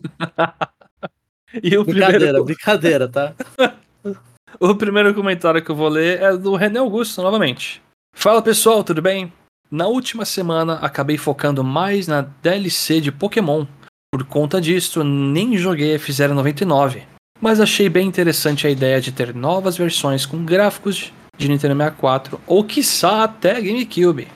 e o brincadeira, primeiro... brincadeira, tá? o primeiro comentário que eu vou ler é do René Augusto, novamente. Fala pessoal, tudo bem? Na última semana acabei focando mais na DLC de Pokémon. Por conta disso, nem joguei F099. Mas achei bem interessante a ideia de ter novas versões com gráficos de Nintendo 64 ou quiçá até GameCube.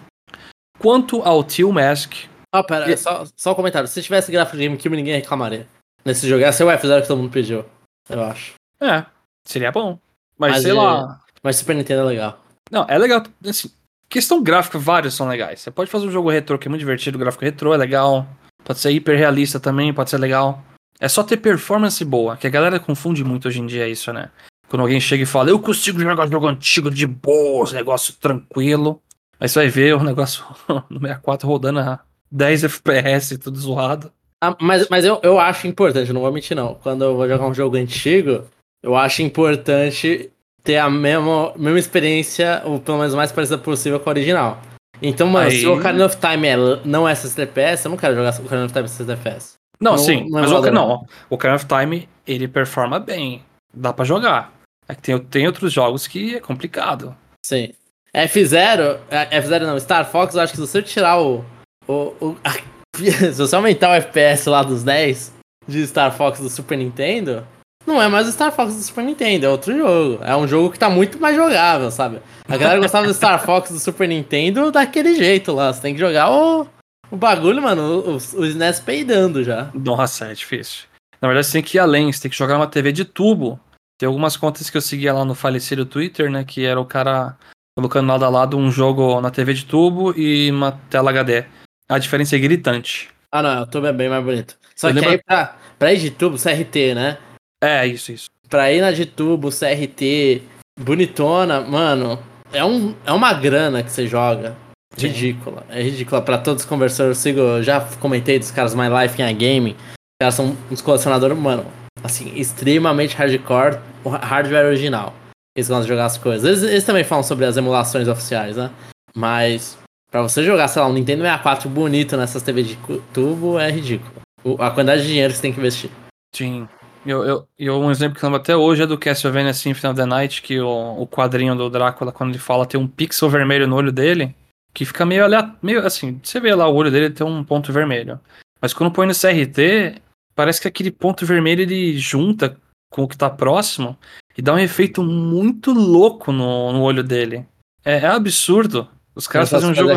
Quanto ao Teal Mask. Ah, pera, e... só, só um comentário. Se tivesse gráfico de GameCube, ninguém reclamaria. Nesse jogo, ia ser o F0 que todo mundo pediu, eu acho. É, seria bom. Mas, mas sei lá. Mas Super Nintendo é legal. Não, é legal. Assim, questão gráfica, vários são legais. Você pode fazer um jogo retrô que é muito divertido, gráfico retrô é legal. Pode ser hiper realista também, pode ser legal. É só ter performance boa, que a galera confunde muito hoje em dia isso, né? Quando alguém chega e fala, eu consigo jogar jogo antigo de boa, negócio tranquilo. Aí você vai ver o negócio no 64 rodando a 10 FPS, tudo zoado. Ah, mas mas eu, eu acho importante, não vou mentir não. Quando eu vou jogar um jogo antigo, eu acho importante ter a mesma, mesma experiência, ou pelo menos mais parecida possível com a original. Então, mano, Aí... se o Ocarina of Time é, não é 60 FPS, eu não quero jogar o Ocarina of Time 60 FPS. Não, não sim, não é mas o, não, o Ocarina of Time, ele performa bem. Dá para jogar. É que tem, tem outros jogos que é complicado. Sim. F0, é, F0 não, Star Fox, eu acho que se você tirar o. o, o a, se você aumentar o FPS lá dos 10 de Star Fox do Super Nintendo, não é mais o Star Fox do Super Nintendo, é outro jogo. É um jogo que tá muito mais jogável, sabe? A galera gostava do Star Fox do Super Nintendo daquele jeito lá. Você tem que jogar o, o bagulho, mano, o, o SNES peidando já. Nossa, é difícil. Na verdade, você tem que ir além, você tem que jogar uma TV de tubo tem algumas contas que eu seguia lá no falecido Twitter, né? Que era o cara colocando lado a lado um jogo na TV de tubo e uma tela HD. A diferença é gritante. Ah, não, o tubo é bem mais bonito. Só eu que lembro... aí pra, pra ir de tubo, CRT, né? É, isso, isso. Pra ir na de tubo, CRT, bonitona, mano, é, um, é uma grana que você joga. Ridícula. É ridícula. Pra todos os conversores, eu sigo, já comentei dos caras My Life em a Game. Os caras são uns colecionadores, mano assim, extremamente hardcore, o hardware original. Eles gostam de jogar as coisas. Eles, eles, também falam sobre as emulações oficiais, né? Mas para você jogar, sei lá, um Nintendo 64 bonito nessas TV de tubo é ridículo. O, a quantidade de dinheiro que você tem que investir. Sim. Eu, eu, eu, um exemplo que eu lembro até hoje é do Castlevania Symphony of the Night, que o, o quadrinho do Drácula, quando ele fala, tem um pixel vermelho no olho dele, que fica meio meio assim, você vê lá o olho dele tem um ponto vermelho. Mas quando põe no CRT, parece que aquele ponto vermelho ele junta com o que tá próximo e dá um efeito muito louco no, no olho dele. É, é absurdo. Os caras faziam um jogo.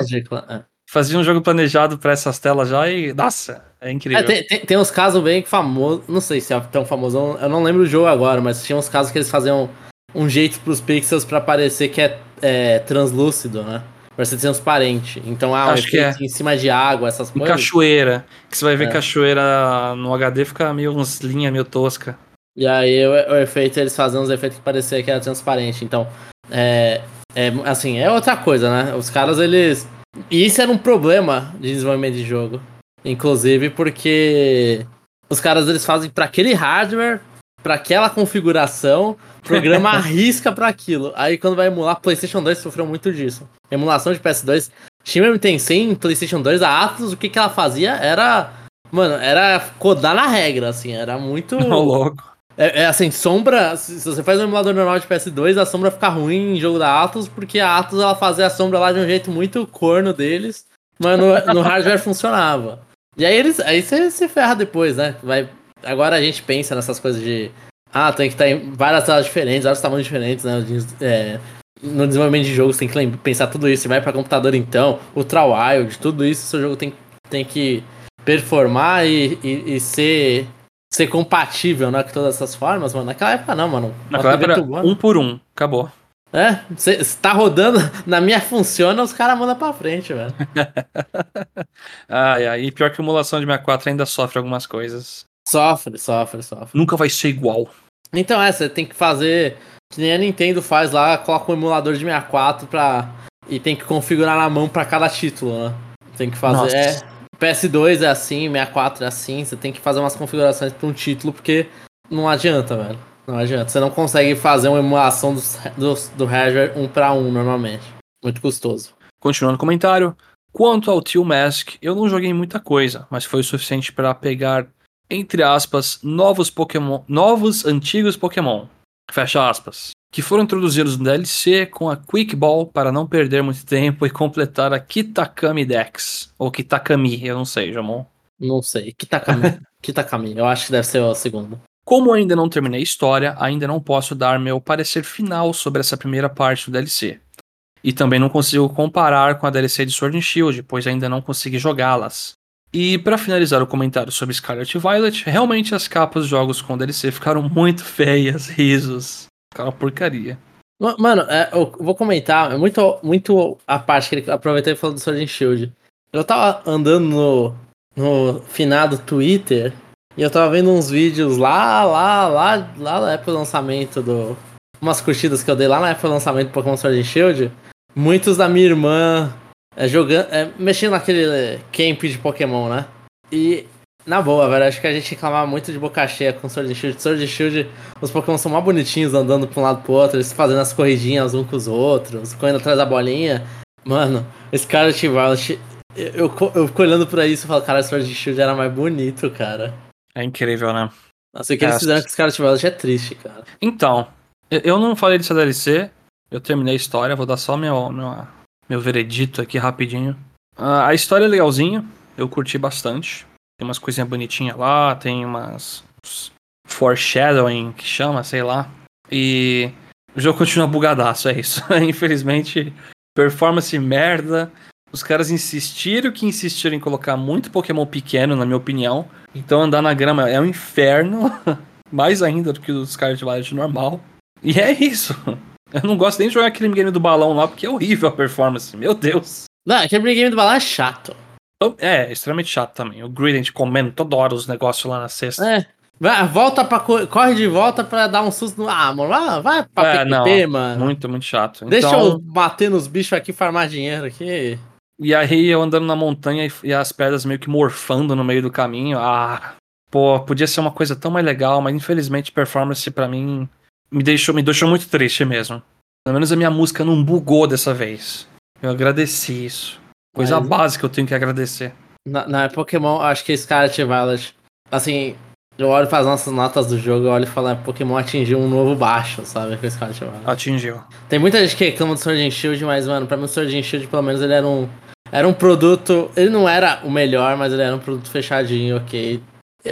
É. Faziam um jogo planejado para essas telas já e. Nossa, é incrível. É, tem, tem, tem, uns casos bem famosos. Não sei se é tão famoso. Eu não lembro o jogo agora, mas tinha uns casos que eles faziam um jeito pros pixels para parecer que é, é translúcido, né? Pra ser transparente. Então, ah, Acho um que é. em cima de água, essas coisas. cachoeira. Que você vai ver é. cachoeira no HD fica meio uns linhas meio tosca. E aí o, o, efeito, eles faziam uns efeitos que parecia que era transparente. Então, é, é. Assim, é outra coisa, né? Os caras, eles. E isso era um problema de desenvolvimento de jogo. Inclusive porque os caras eles fazem para aquele hardware, para aquela configuração, programa arrisca para aquilo. Aí quando vai emular, PlayStation 2 sofreu muito disso. Emulação de PS2. Shin Megami Tensei em PlayStation 2, a Atlus, o que, que ela fazia era. Mano, era codar na regra, assim, era muito. louco. É, é, assim, sombra. Se você faz um emulador normal de PS2, a sombra fica ruim em jogo da Atos, porque a Atos ela fazia a sombra lá de um jeito muito corno deles, mas no, no hardware funcionava. E aí eles. Aí você se ferra depois, né? Vai, agora a gente pensa nessas coisas de. Ah, tem que estar em várias telas diferentes, vários tamanhos diferentes, né? É, no desenvolvimento de jogo, você tem que pensar tudo isso. Você vai para computador então, Ultra Wild, tudo isso, seu jogo tem, tem que performar e, e, e ser ser compatível, né, com todas essas formas, mano. Naquela época não, mano. Naquela época era um por um, acabou. É, você tá rodando, na minha funciona, os caras mandam pra frente, velho. ai, ai, e pior que a emulação de 64 ainda sofre algumas coisas. Sofre, sofre, sofre. Nunca vai ser igual. Então é, você tem que fazer, que nem a Nintendo faz lá, coloca um emulador de 64 pra... e tem que configurar na mão pra cada título, né? Tem que fazer, é... PS2 é assim, 64 é assim, você tem que fazer umas configurações para um título, porque não adianta, velho. Não adianta. Você não consegue fazer uma emulação do, do, do hardware um para um normalmente. Muito custoso. Continuando o comentário. Quanto ao Tio Mask, eu não joguei muita coisa, mas foi o suficiente para pegar, entre aspas, novos Pokémon. Novos antigos Pokémon. Fecha aspas que foram introduzidos no DLC com a Quick Ball para não perder muito tempo e completar a Kitakami Dex. Ou Kitakami, eu não sei, Jamon. Não sei. Kitakami. Kitakami, eu acho que deve ser o segundo. Como ainda não terminei a história, ainda não posso dar meu parecer final sobre essa primeira parte do DLC. E também não consigo comparar com a DLC de Sword and Shield, pois ainda não consegui jogá-las. E para finalizar o comentário sobre Scarlet Violet, realmente as capas dos jogos com DLC ficaram muito feias, risos. Aquela porcaria. Mano, é, eu vou comentar, é muito, muito a parte que ele aproveitou e falou do Sword and Shield. Eu tava andando no, no finado Twitter e eu tava vendo uns vídeos lá, lá, lá, lá na época do lançamento do. Umas curtidas que eu dei lá na época do lançamento do Pokémon Sword and Shield. Muitos da minha irmã é, jogando. É, mexendo naquele camp de Pokémon, né? E na boa, velho, acho que a gente reclamava muito de boca cheia com Sword and Shield. Sword and Shield, os Pokémon são mais bonitinhos andando pra um lado pro outro, eles fazendo as corridinhas uns com os outros, correndo atrás da bolinha. Mano, esse cara de Violet, eu, eu, eu fico olhando pra isso e falo, cara, Sword and Shield era mais bonito, cara. É incrível, né? Nossa, o que é, eles fizeram com esse cara de Violet é triste, cara. Então, eu não falei dessa DLC, eu terminei a história, vou dar só meu, meu, meu veredito aqui rapidinho. Uh, a história é legalzinha, eu curti bastante. Tem umas coisinhas bonitinhas lá, tem umas foreshadowing que chama, sei lá. E o jogo continua bugadaço, é isso. Infelizmente, performance merda. Os caras insistiram que insistiram em colocar muito Pokémon pequeno, na minha opinião. Então andar na grama é um inferno. Mais ainda do que o Scarlet Violet normal. E é isso. Eu não gosto nem de jogar aquele game do balão lá, porque é horrível a performance. Meu Deus. Não, aquele game do balão é chato. É, extremamente chato também. O Grident comendo toda hora os negócios lá na cesta. É. Vai, volta pra. Corre de volta pra dar um susto no. Ah, mano, vai, vai pra é, PQP, não, mano. Muito, muito chato. Deixa então... eu bater nos bichos aqui farmar dinheiro aqui. E aí eu andando na montanha e, e as pedras meio que morfando no meio do caminho. Ah, pô, podia ser uma coisa tão mais legal, mas infelizmente performance para mim me deixou, me deixou muito triste mesmo. Pelo menos a minha música não bugou dessa vez. Eu agradeci isso. Coisa Mas... básica eu tenho que agradecer. Na, na Pokémon, acho que Scarlet Violet, assim, eu olho para as nossas notas do jogo, eu olho e falo, é, Pokémon atingiu um novo baixo, sabe, com Scarlet Violet. Atingiu. Tem muita gente que reclama do Sword and Shield, mas, mano, pra mim o Sword and Shield, pelo menos, ele era um... Era um produto... Ele não era o melhor, mas ele era um produto fechadinho, ok.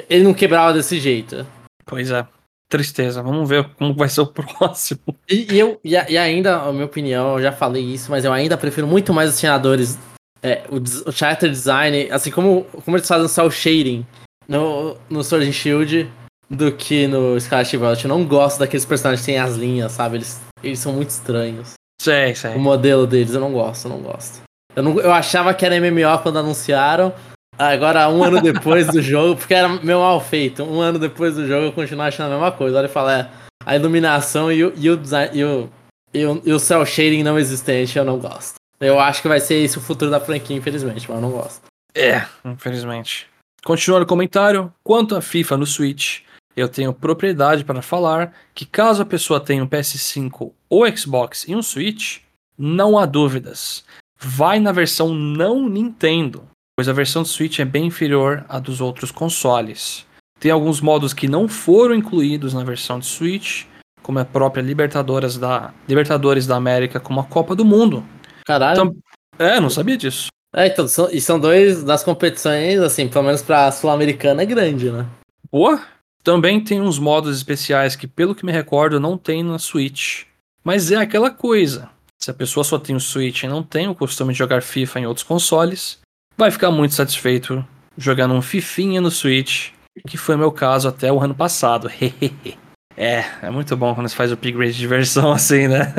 Ele não quebrava desse jeito. Pois é. Tristeza. Vamos ver como vai ser o próximo. E, e eu, e, e, ainda, a minha opinião, eu já falei isso, mas eu ainda prefiro muito mais os senadores é, o, o character design, assim como, como eles fazem o cel shading no, no Sword and Shield do que no Scarlet Violet. Eu não gosto daqueles personagens que têm as linhas, sabe? Eles, eles são muito estranhos. Sei, sei. O modelo deles, eu não gosto, eu não gosto. Eu, não, eu achava que era MMO quando anunciaram. Agora, um ano depois do jogo, porque era meu mal feito. Um ano depois do jogo, eu continuo achando a mesma coisa. Olha e fala, é, a iluminação e o, e o design e o, e o, e o cel shading não existente, eu não gosto. Eu acho que vai ser esse o futuro da franquia, infelizmente, mas eu não gosto. É, infelizmente. Continuando o comentário, quanto à FIFA no Switch, eu tenho propriedade para falar que caso a pessoa tenha um PS5 ou Xbox e um Switch, não há dúvidas. Vai na versão não Nintendo, pois a versão do Switch é bem inferior à dos outros consoles. Tem alguns modos que não foram incluídos na versão de Switch, como a própria Libertadores da, Libertadores da América, como a Copa do Mundo. Caralho. Então, é, não sabia disso. É, então, são, e são dois das competições, assim, pelo menos pra Sul-Americana é grande, né? Boa. Também tem uns modos especiais que, pelo que me recordo, não tem na Switch. Mas é aquela coisa. Se a pessoa só tem o Switch e não tem o costume de jogar FIFA em outros consoles, vai ficar muito satisfeito jogando um Fifinha no Switch, que foi meu caso até o ano passado. é, é muito bom quando você faz o upgrade de versão assim, né?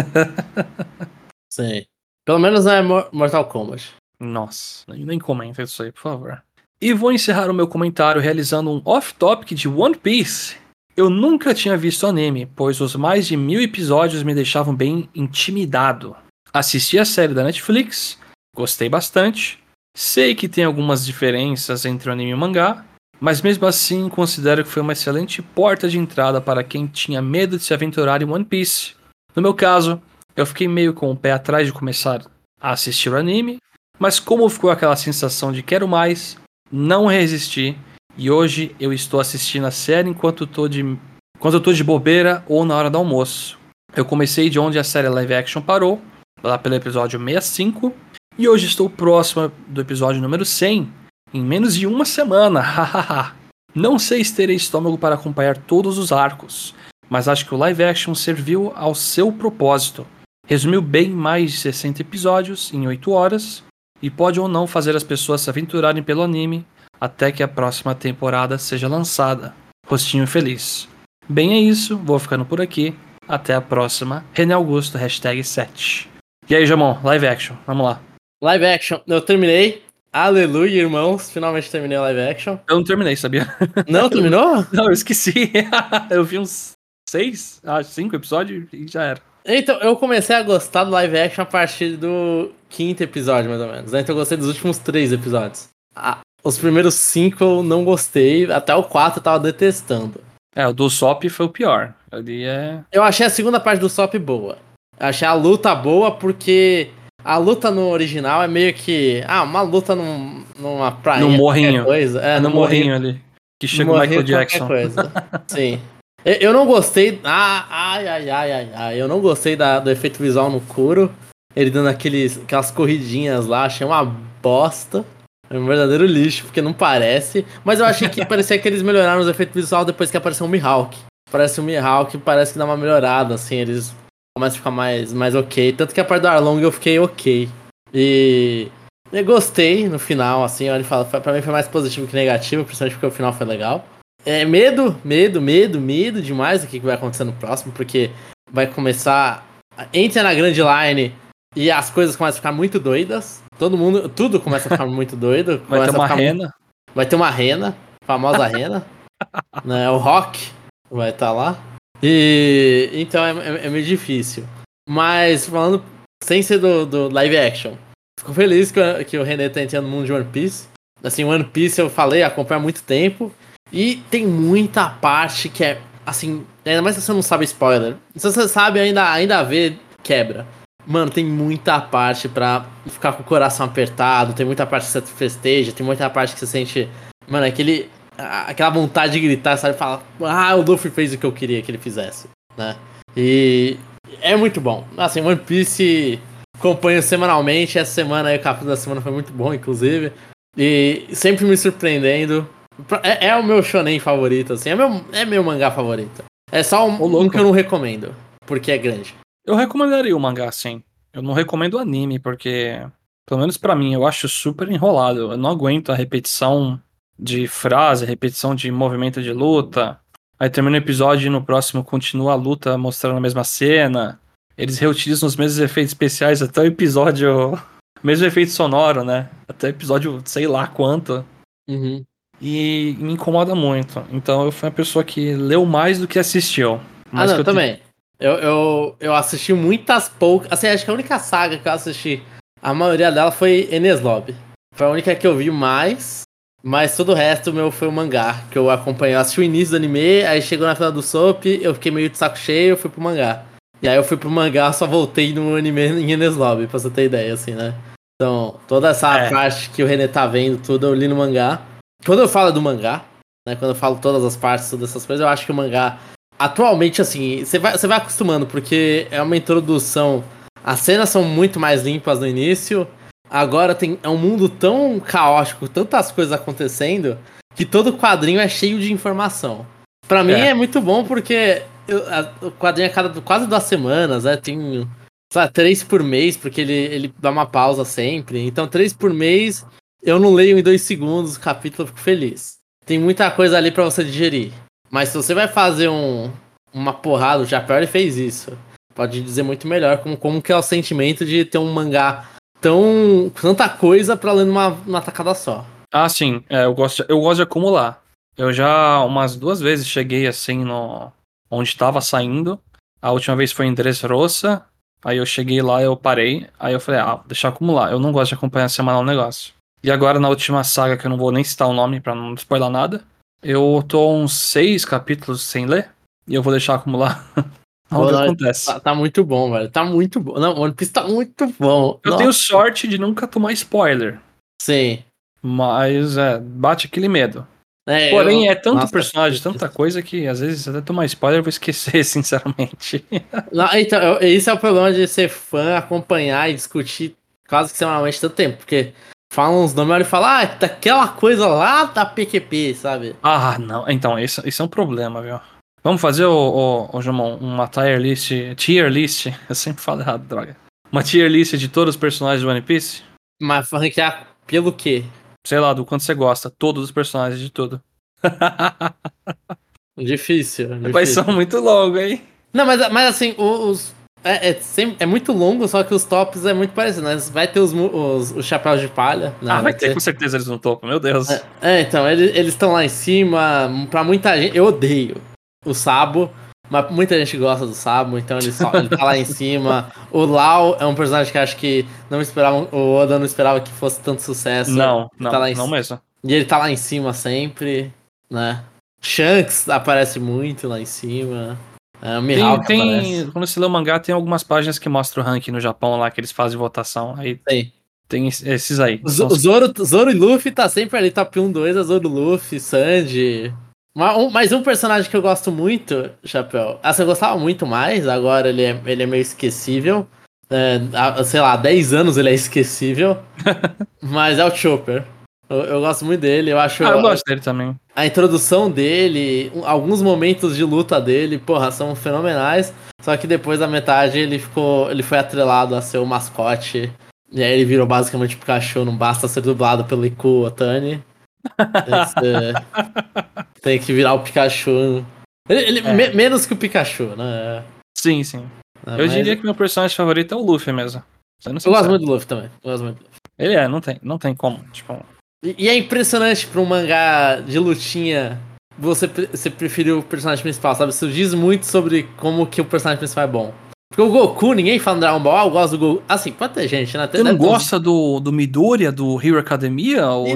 Sim. Pelo menos não é Mortal Kombat. Nossa, nem comenta isso aí, por favor. E vou encerrar o meu comentário realizando um off-topic de One Piece. Eu nunca tinha visto anime, pois os mais de mil episódios me deixavam bem intimidado. Assisti a série da Netflix, gostei bastante. Sei que tem algumas diferenças entre o anime e o mangá, mas mesmo assim considero que foi uma excelente porta de entrada para quem tinha medo de se aventurar em One Piece. No meu caso, eu fiquei meio com o pé atrás de começar a assistir o anime, mas como ficou aquela sensação de quero mais, não resisti e hoje eu estou assistindo a série enquanto tô de enquanto eu tô de bobeira ou na hora do almoço. Eu comecei de onde a série live action parou, lá pelo episódio 65, e hoje estou próximo do episódio número 100, em menos de uma semana. Não sei se terei estômago para acompanhar todos os arcos, mas acho que o live action serviu ao seu propósito. Resumiu bem mais de 60 episódios em 8 horas e pode ou não fazer as pessoas se aventurarem pelo anime até que a próxima temporada seja lançada. Rostinho feliz. Bem, é isso, vou ficando por aqui. Até a próxima. René Augusto, hashtag 7. E aí, Jamon, live action, vamos lá. Live action, eu terminei. Aleluia, irmãos. Finalmente terminei o live action. Eu não terminei, sabia? Não terminou? não, eu esqueci. eu vi uns seis, ah, cinco episódios e já era. Então, eu comecei a gostar do live action a partir do quinto episódio, mais ou menos. Né? Então eu gostei dos últimos três episódios. Ah, os primeiros cinco eu não gostei, até o quatro eu tava detestando. É, o do Sop foi o pior. Ali é. Eu achei a segunda parte do Sop boa. Eu achei a luta boa porque a luta no original é meio que. Ah, uma luta num, numa praia. No morrinho. Coisa. É, é no, no morrinho, morrinho ali. Que chega o Michael Jackson. Coisa. Sim. Eu não gostei. Ah, ai, ai, ai, ai, ai. Eu não gostei da, do efeito visual no Kuro. Ele dando aqueles, aquelas corridinhas lá, achei uma bosta. É um verdadeiro lixo, porque não parece. Mas eu achei que parecia que eles melhoraram os efeitos visuais depois que apareceu o Mihawk. Parece o Mihawk, parece que dá uma melhorada, assim, eles começam a ficar mais, mais ok. Tanto que a parte do Arlong eu fiquei ok. E eu gostei no final, assim, ele fala, pra mim foi mais positivo que negativo, principalmente porque o final foi legal. É medo, medo, medo, medo demais do que vai acontecer no próximo, porque vai começar. Entra na Grand Line e as coisas começam a ficar muito doidas. Todo mundo, tudo começa a ficar muito doido. Vai ter uma rena. Muito... Vai ter uma rena, famosa rena. né? O Rock vai estar tá lá. E então é, é, é, meio difícil. Mas falando sem ser do, do live action, fico feliz que, que o René tá entrando no mundo de One Piece. Assim, One Piece eu falei, acompanho há muito tempo. E tem muita parte que é, assim, ainda mais se você não sabe spoiler. Se você sabe, ainda, ainda vê, quebra. Mano, tem muita parte pra ficar com o coração apertado, tem muita parte que você festeja, tem muita parte que você sente. Mano, aquele. Aquela vontade de gritar, sabe? Falar, ah, o Luffy fez o que eu queria que ele fizesse, né? E é muito bom. Assim, One Piece acompanho semanalmente. Essa semana aí, o capítulo da semana foi muito bom, inclusive. E sempre me surpreendendo. É, é, o meu shonen favorito, assim. É meu, é meu mangá favorito. É só um, um, que eu não recomendo, porque é grande. Eu recomendaria o mangá, sim. Eu não recomendo o anime, porque, pelo menos para mim, eu acho super enrolado. Eu não aguento a repetição de frase, repetição de movimento de luta. Aí termina o episódio e no próximo continua a luta mostrando a mesma cena. Eles reutilizam os mesmos efeitos especiais até o episódio. Mesmo efeito sonoro, né? Até o episódio, sei lá quanto. Uhum e me incomoda muito. Então eu fui uma pessoa que leu mais do que assistiu. Ah, não, eu também. Eu, eu, eu assisti muitas poucas. Assim, acho que a única saga que eu assisti, a maioria dela foi Enes Lobby. Foi a única que eu vi mais. Mas todo o resto meu foi o mangá, que eu acompanhei. Eu assisti o início do anime, aí chegou na final do Soap, eu fiquei meio de saco cheio, eu fui pro mangá. E aí eu fui pro mangá, só voltei no anime em Enes Lobby, pra você ter ideia, assim, né? Então, toda essa é. parte que o René tá vendo, tudo eu li no mangá. Quando eu falo do mangá, né? Quando eu falo todas as partes, todas essas coisas, eu acho que o mangá, atualmente, assim, você vai, você vai acostumando, porque é uma introdução. As cenas são muito mais limpas no início. Agora tem, é um mundo tão caótico, tantas coisas acontecendo, que todo quadrinho é cheio de informação. Pra mim é, é muito bom porque eu, a, o quadrinho é cada quase duas semanas, né? Tem sabe, três por mês, porque ele, ele dá uma pausa sempre. Então, três por mês, eu não leio em dois segundos o capítulo, eu fico feliz. Tem muita coisa ali para você digerir. Mas se você vai fazer um, uma porrada, o ele fez isso. Pode dizer muito melhor como, como que é o sentimento de ter um mangá tão. tanta coisa pra ler numa, numa tacada só. Ah, sim. É, eu, gosto, eu gosto de acumular. Eu já umas duas vezes cheguei assim no. onde estava saindo. A última vez foi em Dressrosa. Aí eu cheguei lá, eu parei. Aí eu falei, ah, deixar acumular. Eu não gosto de acompanhar semanal o negócio. E agora na última saga, que eu não vou nem citar o nome pra não spoiler nada, eu tô uns seis capítulos sem ler. E eu vou deixar acumular. Onde acontece. Tá, tá, muito bom, velho. Tá muito bom. Não, One Piece tá muito bom. Eu Nossa. tenho sorte de nunca tomar spoiler. Sim. Mas é, bate aquele medo. É, Porém, eu... é tanto Nossa, personagem, tanta coisa que às vezes até tomar spoiler eu vou esquecer, sinceramente. Não, então, esse é o problema de ser fã, acompanhar e discutir quase que semanalmente tanto tempo, porque falam uns nomes e fala, ah, daquela coisa lá da PQP, sabe? Ah, não. Então, isso, isso é um problema, viu? Vamos fazer, o, o, o Jumon, uma tier list, tier list, eu sempre falo errado, droga. Uma tier list de todos os personagens do One Piece? Mas ranquear pelo quê? Sei lá, do quanto você gosta. Todos os personagens de tudo. difícil. Mas são muito longos, hein? Não, mas, mas assim, os. É, é, sempre, é muito longo, só que os tops é muito parecido, né? Vai ter os, os, os chapéus de palha. Né? Ah, vai ter, com certeza eles no topo, meu Deus. É, é então, eles estão lá em cima. Pra muita gente. Eu odeio o Sabo. Mas muita gente gosta do Sabo, então ele, só, ele tá lá em cima. O Lau é um personagem que acho que não esperava, o Oda não esperava que fosse tanto sucesso. Não, não, tá não mesmo. E ele tá lá em cima sempre, né? Shanks aparece muito lá em cima. É, o Mihawk tem, tem quando você lê o mangá, tem algumas páginas que mostram o ranking no Japão lá, que eles fazem votação. Aí tem, tem esses aí. O, Zoro, Zoro e Luffy tá sempre ali, top 1, 2, é Zoro Luffy, Sanji. Mas um personagem que eu gosto muito, Chapéu. Assim, eu gostava muito mais, agora ele é, ele é meio esquecível. É, há, sei lá, há 10 anos ele é esquecível. mas é o Chopper. Eu, eu, gosto muito dele, eu acho. Ah, eu gosto dele também. A introdução dele, alguns momentos de luta dele, porra, são fenomenais. Só que depois da metade ele ficou. Ele foi atrelado a ser o mascote. E aí ele virou basicamente Pikachu, não basta ser dublado pelo Iku Otani. Tem que virar o Pikachu. Ele, ele é. me, menos que o Pikachu, né? Sim, sim. É, eu mas... diria que meu personagem favorito é o Luffy mesmo. Eu, gosto muito do Luffy também. Eu gosto muito do Luffy. Ele é, não tem, não tem como. Tipo... E, e é impressionante pra um mangá de lutinha você, você preferiu o personagem principal, sabe? Isso diz muito sobre como que o personagem principal é bom. Porque o Goku, ninguém fala no Dragon Ball, ah, eu gosto do Goku. Assim, pode ter gente, né? Você não gosta do, do Midoriya, do Hero Academia, ou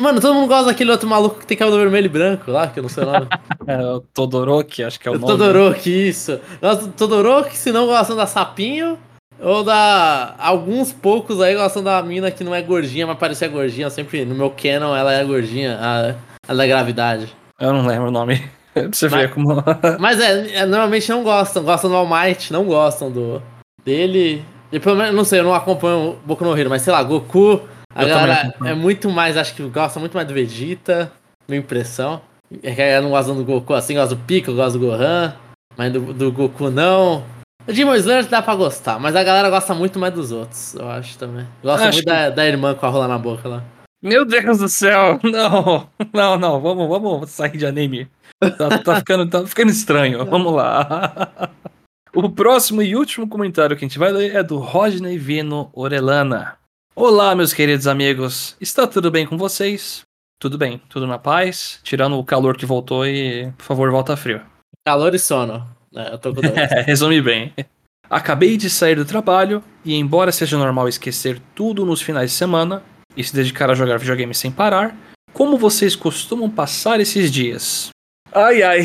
Mano, todo mundo gosta daquele outro maluco que tem cabelo vermelho e branco lá, que eu não sei o nome. é, o Todoroki, acho que é o, o nome. Todoroki, isso. Do Todoroki, se não gostam da Sapinho, ou da... Alguns poucos aí gostam da mina que não é gordinha, mas parecia gordinha. Sempre, no meu canon, ela é gordinha, a, a da gravidade. Eu não lembro o nome. pra você mas, ver como. mas é, é, normalmente não gostam. Gostam do All Might, não gostam do dele. E pelo menos, não sei, eu não acompanho o Boku no Hero, mas sei lá, Goku. A eu galera é muito mais, acho que gosta muito mais do Vegeta, minha impressão. É que a galera não gosta do Goku assim, gosta do Pico, gosta do Gohan, mas do, do Goku não. O Demon Slayer dá pra gostar, mas a galera gosta muito mais dos outros, eu acho também. Gosta acho muito que... da, da irmã com a rola na boca lá. Meu Deus do céu, não, não, não, vamos, vamos sair de anime. Tá, tá, ficando, tá ficando estranho. Vamos lá. O próximo e último comentário que a gente vai ler é do Rodney Vino Orelana. Olá, meus queridos amigos. Está tudo bem com vocês? Tudo bem, tudo na paz. Tirando o calor que voltou e, por favor, volta frio. Calor e sono. É, eu tô com é, resume bem. Acabei de sair do trabalho e, embora seja normal esquecer tudo nos finais de semana e se dedicar a jogar videogame sem parar, como vocês costumam passar esses dias? Ai, ai.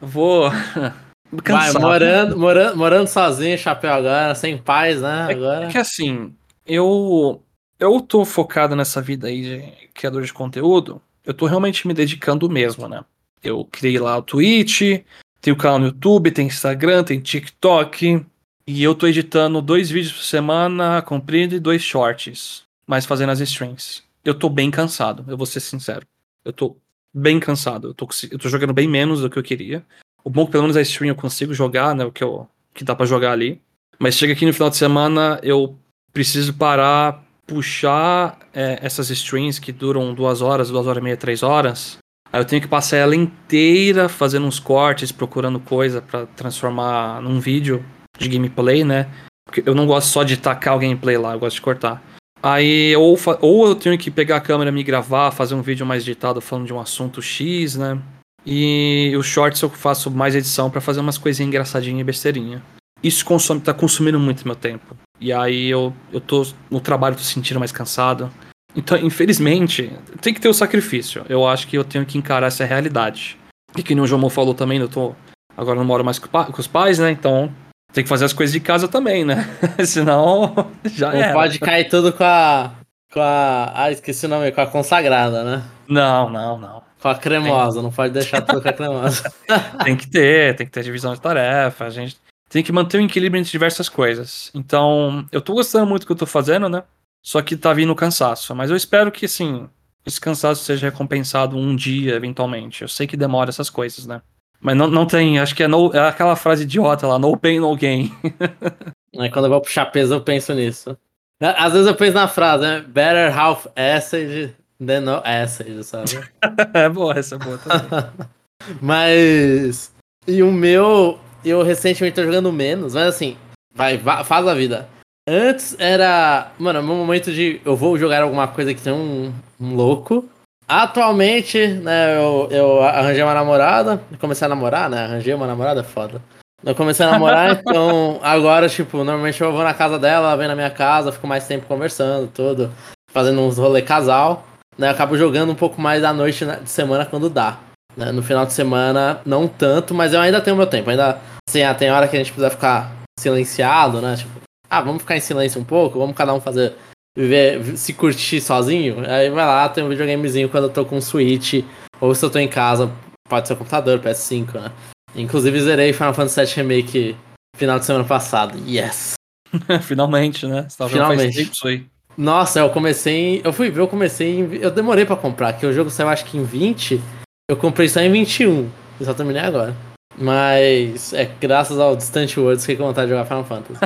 Vou. Vai, morando, morando, morando sozinho, chapéu agora, sem paz, né? É agora. É que assim, eu. Eu tô focado nessa vida aí de criador de conteúdo. eu tô realmente me dedicando mesmo, né? Eu criei lá o Twitch, tem o canal no YouTube, tem Instagram, tem TikTok. E eu tô editando dois vídeos por semana, comprido, e dois shorts. Mas fazendo as streams. Eu tô bem cansado, eu vou ser sincero. Eu tô bem cansado. Eu tô, eu tô jogando bem menos do que eu queria. O bom é que pelo menos a stream eu consigo jogar, né? O que, eu, que dá para jogar ali. Mas chega aqui no final de semana, eu preciso parar, puxar é, essas streams que duram duas horas, duas horas e meia, três horas. Aí eu tenho que passar ela inteira fazendo uns cortes, procurando coisa para transformar num vídeo de gameplay, né? Porque eu não gosto só de tacar o gameplay lá, eu gosto de cortar. Aí, ou, ou eu tenho que pegar a câmera, me gravar, fazer um vídeo mais editado falando de um assunto X, né? E os shorts eu faço mais edição para fazer umas coisinhas engraçadinhas e besteirinha. Isso consome, tá consumindo muito meu tempo. E aí eu, eu tô no trabalho, tô sentindo mais cansado. Então, infelizmente, tem que ter o sacrifício. Eu acho que eu tenho que encarar essa realidade. E que nem o João falou também, eu tô. Agora não moro mais com os pais, né? Então tem que fazer as coisas de casa também, né? Senão já Não pode cair tudo com a. Com a. Ah, esqueci o nome, com a consagrada, né? Não, não, não. Com a cremosa, tem... não pode deixar tudo com a cremosa. tem que ter, tem que ter divisão de tarefa, a gente tem que manter o um equilíbrio entre diversas coisas. Então, eu tô gostando muito do que eu tô fazendo, né? Só que tá vindo cansaço. Mas eu espero que, assim, esse cansaço seja recompensado um dia, eventualmente. Eu sei que demora essas coisas, né? Mas não, não tem, acho que é, no, é aquela frase idiota lá, no pain, no gain. é, quando eu vou puxar peso, eu penso nisso. Às vezes eu penso na frase, né? Better half acid than no acid, sabe? é boa, essa é boa também. mas. E o meu. Eu recentemente tô jogando menos, mas assim, vai, vai faz a vida. Antes era. Mano, meu momento de. Eu vou jogar alguma coisa que tem um, um louco. Atualmente, né, eu, eu arranjei uma namorada, comecei a namorar, né? Arranjei uma namorada, foda. Eu comecei a namorar, então agora, tipo, normalmente eu vou na casa dela, ela vem na minha casa, fico mais tempo conversando, tudo, fazendo uns rolê casal. Né, eu acabo jogando um pouco mais à noite de semana quando dá. Né? No final de semana, não tanto, mas eu ainda tenho meu tempo. Ainda, assim, ah, tem hora que a gente precisa ficar silenciado, né? Tipo, ah, vamos ficar em silêncio um pouco, vamos cada um fazer viver, se curtir sozinho, aí vai lá, tem um videogamezinho quando eu tô com Switch, ou se eu tô em casa, pode ser computador, PS5, né? Inclusive zerei Final Fantasy VII Remake final de semana passado. Yes! Finalmente, né? Você Finalmente. Isso aí. Nossa, eu comecei Eu fui ver, eu comecei em, Eu demorei pra comprar, que o jogo saiu acho que em 20. Eu comprei só em 21. Eu só terminei agora. Mas é graças ao Distant Worlds que eu vontade de jogar Final Fantasy.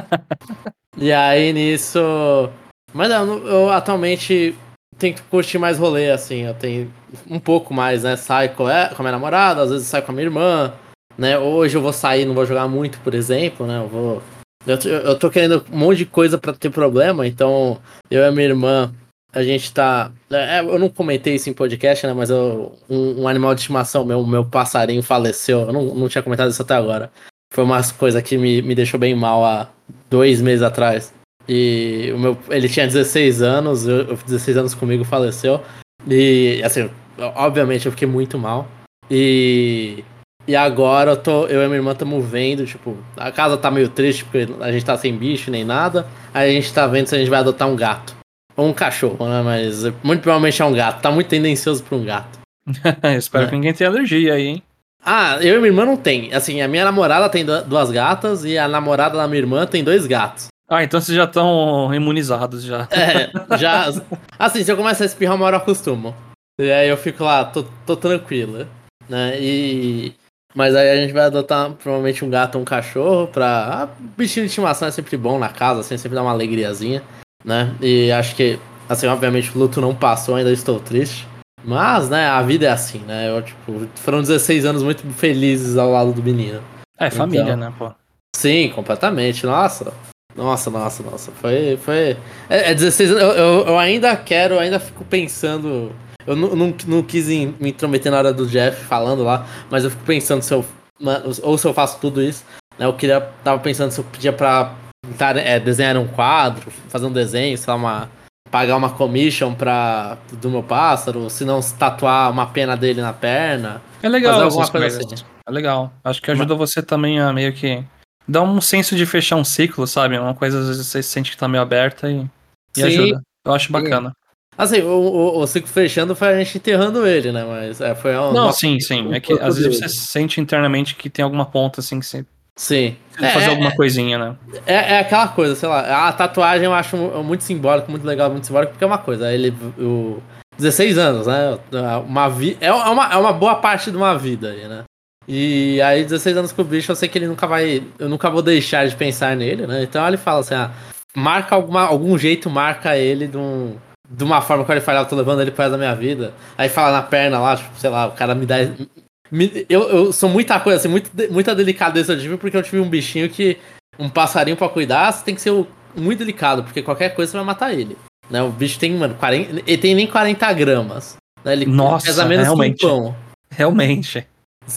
e aí nisso mas não, eu atualmente tento curtir mais rolê, assim. Eu tenho um pouco mais, né? Saio com a minha namorada, às vezes saio com a minha irmã, né? Hoje eu vou sair, não vou jogar muito, por exemplo, né? Eu vou. Eu, eu tô querendo um monte de coisa para ter problema, então eu e a minha irmã, a gente tá. É, eu não comentei isso em podcast, né? Mas eu, um, um, animal de estimação, meu, meu passarinho faleceu. Eu não, não tinha comentado isso até agora. Foi uma coisa que me, me deixou bem mal há dois meses atrás. E o meu, ele tinha 16 anos, eu, 16 anos comigo, faleceu. E, assim, obviamente eu fiquei muito mal. E, e agora eu, tô, eu e minha irmã estamos vendo, tipo, a casa tá meio triste porque a gente tá sem bicho nem nada. Aí a gente tá vendo se a gente vai adotar um gato. Ou um cachorro, né? Mas muito provavelmente é um gato. Tá muito tendencioso pra um gato. Espero é. que ninguém tenha alergia aí, hein? Ah, eu e minha irmã não tem. Assim, a minha namorada tem duas gatas e a namorada da minha irmã tem dois gatos. Ah, então vocês já estão imunizados já. É, já. Assim, se eu começar a espirrar, uma hora eu acostumo. E aí eu fico lá, tô, tô tranquila. Né? E. Mas aí a gente vai adotar provavelmente um gato ou um cachorro pra. Ah, bichinho de estimação é sempre bom na casa, assim, sempre dá uma alegriazinha, né? E acho que, assim, obviamente o luto não passou, ainda estou triste. Mas, né, a vida é assim, né? Eu, tipo, foram 16 anos muito felizes ao lado do menino. É, família, então, né, pô? Sim, completamente. Nossa, nossa, nossa, nossa. Foi. foi... É, é 16 anos. Eu, eu, eu, ainda quero, ainda fico pensando. Eu não, não, não quis me intrometer na hora do Jeff falando lá, mas eu fico pensando se eu. Ou se eu faço tudo isso. Né, eu queria. Tava pensando se eu pedia pra é, desenhar um quadro, fazer um desenho, sei lá, uma. Pagar uma commission pra, do meu pássaro, se não tatuar uma pena dele na perna. É legal, fazer alguma coisa assim. É legal. Acho que ajuda você também a meio que dá um senso de fechar um ciclo, sabe? Uma coisa às vezes você sente que tá meio aberta e, e ajuda. Eu acho bacana. Assim, o, o, o ciclo fechando foi a gente enterrando ele, né? Mas é, foi uma, Não, uma- sim, sim. É que às vezes você sente internamente que tem alguma ponta assim que você Sim. precisa fazer É, alguma coisinha, né? É, é aquela coisa, sei lá, a tatuagem eu acho mu- muito simbólico, muito legal, muito simbólico, porque é uma coisa, ele. O, 16 anos, né? Uma vi, é, uma, é uma boa parte de uma vida aí, né? E aí, 16 anos com o bicho, eu sei que ele nunca vai. Eu nunca vou deixar de pensar nele, né? Então ele fala assim, ah, marca alguma, algum jeito, marca ele de, um, de uma forma que ele fala, eu tô levando ele resto da minha vida. Aí fala na perna lá, tipo, sei lá, o cara me dá. me- eu, eu sou muita coisa, assim, muito, muita delicadeza eu tive, porque eu tive um bichinho que. Um passarinho pra cuidar, você tem que ser muito delicado, porque qualquer coisa você vai matar ele. Né? O bicho tem, mano, 40, ele tem nem 40 gramas. Né? Ele Nossa, pesa menos realmente. que um pão. Realmente.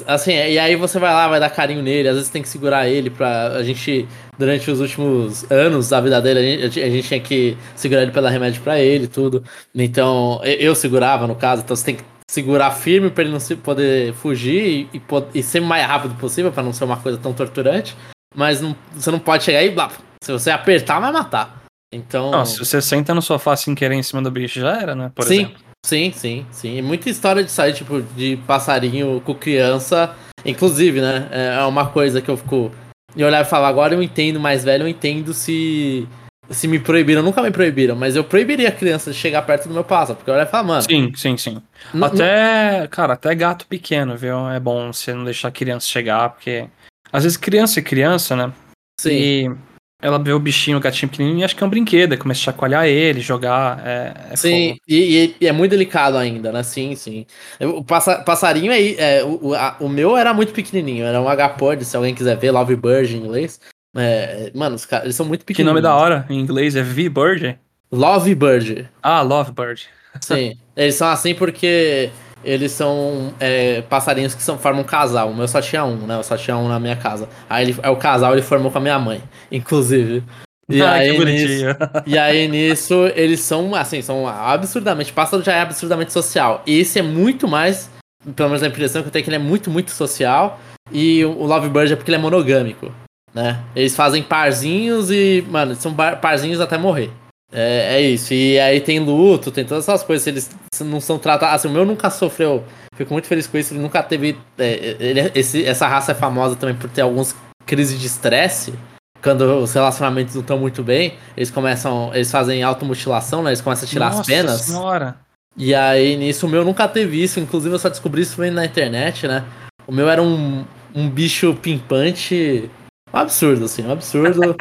Assim, e aí você vai lá, vai dar carinho nele, às vezes tem que segurar ele pra. A gente, durante os últimos anos da vida dele, a gente, a gente tinha que segurar ele pra dar remédio pra ele e tudo. Então, eu segurava no caso, então você tem que segurar firme pra ele não se poder fugir e, e, e ser o mais rápido possível, pra não ser uma coisa tão torturante. Mas não- você não pode chegar e blá, se você apertar, vai matar. Então. Não, se você senta no sofá sem querer em cima do bicho, já era, né? Por sim, exemplo. Sim, sim, sim. Muita história de sair, tipo, de passarinho com criança. Inclusive, né? É uma coisa que eu fico. E olhar e falar, agora eu entendo mais velho, eu entendo se. Se me proibiram, nunca me proibiram, mas eu proibiria a criança de chegar perto do meu pássaro. Porque eu olhar e falar, mano. Sim, sim, sim. não- Até, cara, até gato pequeno, viu? É bom você não deixar a criança chegar, porque às vezes criança é criança, né? sim. E ela vê o bichinho, o gatinho pequenininho, e acha que é um brinquedo, começa a chacoalhar ele, jogar. É, é Sim, e, e- é muito delicado ainda, né? Sim, sim. O passa- passarinho aí, é, o, a- o meu era muito pequenininho, era um H-Pod, se alguém quiser ver, Love Bird em inglês. É, mano, os caras, eles são muito Que pequenininhos. nome da hora, em inglês é V-Bird? Love Bird. Ah, Lovebird. Sim, eles são assim porque eles são é, passarinhos que são, formam um casal. O meu só tinha um, né? Eu só tinha um na minha casa. Aí ele, aí o casal ele formou com a minha mãe, inclusive. E ah, aí, que nisso, bonitinho. e aí nisso eles são assim, são absurdamente. Pássaro já é absurdamente social. E esse é muito mais, pelo menos a impressão que eu tenho é que ele é muito, muito social. E o Lovebird é porque ele é monogâmico, né? Eles fazem parzinhos e, mano, são parzinhos até morrer. É, é isso. E aí tem luto, tem todas essas coisas. Eles não são tratados. Assim, o meu nunca sofreu. Fico muito feliz com isso. Ele nunca teve. é, ele- esse- essa raça é famosa também por ter alguns crises de estresse. Quando os relacionamentos não estão muito bem, eles começam. Eles fazem automutilação, né? Eles começam a tirar as Nossa penas. Senhora. E aí, nisso, o meu nunca teve isso. Inclusive, eu só descobri isso vendo na internet, né? O meu era um, um bicho pimpante. Um absurdo, assim, um absurdo.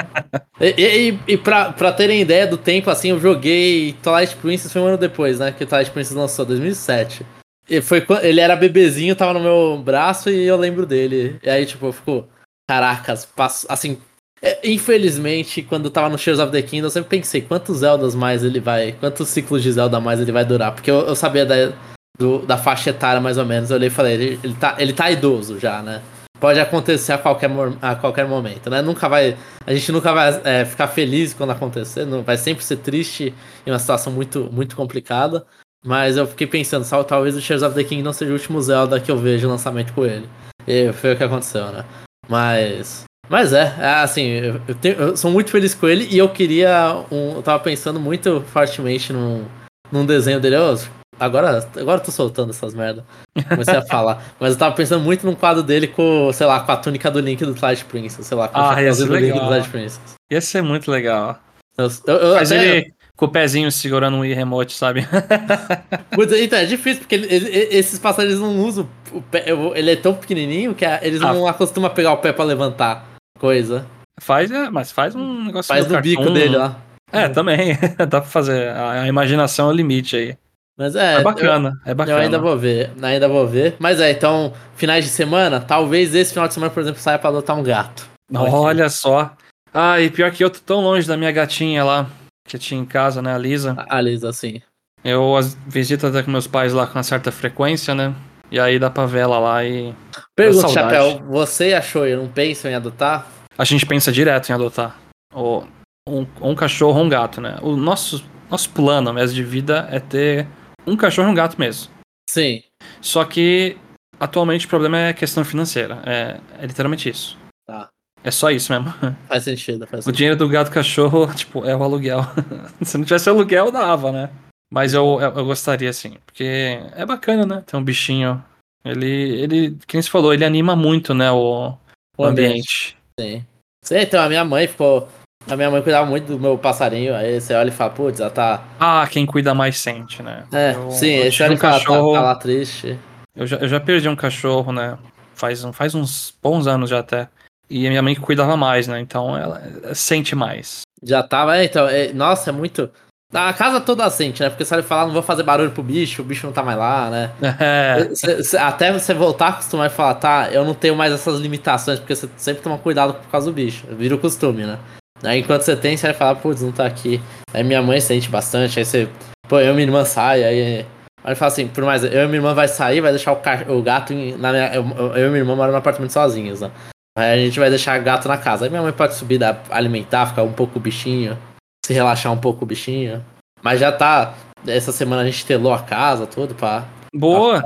e e, e pra, pra terem ideia do tempo, assim, eu joguei Twilight Princess foi um ano depois, né? Que Twilight Princess lançou, 2007. E foi, ele era bebezinho, tava no meu braço e eu lembro dele. E aí, tipo, ficou. Caracas, passo, assim. é, infelizmente, quando eu tava no Shares of the Kingdom, eu sempre pensei quantos Zeldas mais ele vai. Quantos ciclos de Zelda mais ele vai durar. Porque eu, eu sabia da, do- da faixa etária mais ou menos. Eu olhei e falei, ele, ele, tá, ele tá idoso já, né? Pode acontecer a qualquer, a qualquer momento, né? Nunca vai. A gente nunca vai é, ficar feliz quando acontecer. Não, vai sempre ser triste em uma situação muito, muito complicada. Mas eu fiquei pensando, talvez o Shares of the Kingdom seja o último Zelda que eu vejo lançamento com ele. E foi o que aconteceu, né? Mas. Mas é, é assim, eu, eu tenho- eu sou muito feliz com ele e eu queria. Um, eu tava pensando muito fortemente num, num desenho dele. Ô, agora, agora eu tô soltando essas merda. Comecei a falar. Mas eu tava pensando muito num quadro dele com, sei lá, com a túnica do Link do Twilight Princess. Sei lá, com Ah, chapéuzinho ser do Link do legal. Twilight Princess. Ia ser muito legal. Eu, eu, eu Mas até- ele com o pezinho segurando um Wii Remote, sabe? Então, é difícil, porque ele- ele- esses passarinhos não usam o pé. Ele é tão pequenininho que a- eles Ah. não acostumam a pegar o pé pra levantar coisa. faz, é, mas faz um negócio Faz do no bico dele lá. É, também. Dá pra fazer. A, a imaginação é o limite aí. Mas é. É, bacana, é Eu, bacana. eu ainda vou ver, ainda vou ver. Mas é, então, finais de semana, talvez esse final de semana, por exemplo, saia pra adotar um gato. Olha só. Ah, e pior que eu tô tão longe da minha gatinha lá, que eu tinha em casa, né, a Lisa. A Lisa, assim. Eu as visito até com meus pais lá com uma certa frequência, né? E aí dá pra ver ela lá e. Pergunta. Chapéu, você achou e não pensa em adotar? A gente pensa direto em adotar. Ou um, um cachorro ou um gato, né? O nosso, nosso plano mesmo de vida é ter um cachorro e um gato mesmo. Sim. Só que atualmente o problema é a questão financeira. É, é literalmente isso. Tá. É só isso mesmo. Faz sentido, faz O sentido. dinheiro do gato cachorro, tipo, é o aluguel. Se não tivesse aluguel, dava, né? Mas eu, eu, eu gostaria, assim, porque é bacana, né? Ter um bichinho. Ele, ele, quem se falou, ele anima muito, né? O, o ambiente. Sim. Sim, então a minha mãe ficou. A minha mãe cuidava muito do meu passarinho. Aí você olha e fala, putz, ela tá. Ah, quem cuida mais sente, né? É, Eu- sim, eu esse olha um e cachorro- tá, tá lá triste. Eu já, eu já perdi um cachorro, né? Faz, um- faz uns bons anos já até. E a minha mãe que cuidava mais, né? Então ela ela sente mais. Já tava, é, então, é, nossa, é muito. A casa toda sente, né? Porque se ele falar, não vou fazer barulho pro bicho, o bicho não tá mais lá, né? É, Cê- cê- até você voltar a acostumar e falar, tá, eu não tenho mais essas limitações, porque você sempre toma cuidado por causa do bicho. Vira o costume, né? Aí enquanto você tem, você vai falar, putz, não tá aqui. Aí minha mãe sente bastante, aí você. Pô, eu e minha irmã sai, aí. Aí fala assim, por mais, eu e minha irmã vai sair, vai deixar o, ca- o gato em- na minha. Eu, eu e minha irmã moram no apartamento sozinhos, né? Aí a gente vai deixar gato na casa. Aí minha mãe pode subir, dar, alimentar, ficar um pouco o bichinho, se relaxar um pouco o bichinho. Mas já tá. Essa semana a gente telou a casa, tudo, pra, boa.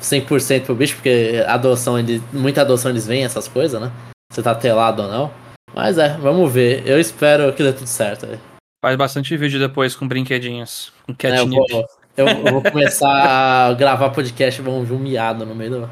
100% pro bicho, porque adoção, ele, muita adoção eles veem essas coisas, né? Se tá telado ou não. Mas é, vamos ver. Eu espero que dê tudo certo. Faz bastante vídeo depois com brinquedinhos. Com É, eu, catnip. vou, eu, eu vou começar a gravar podcast e vamos ver um miado no meio do.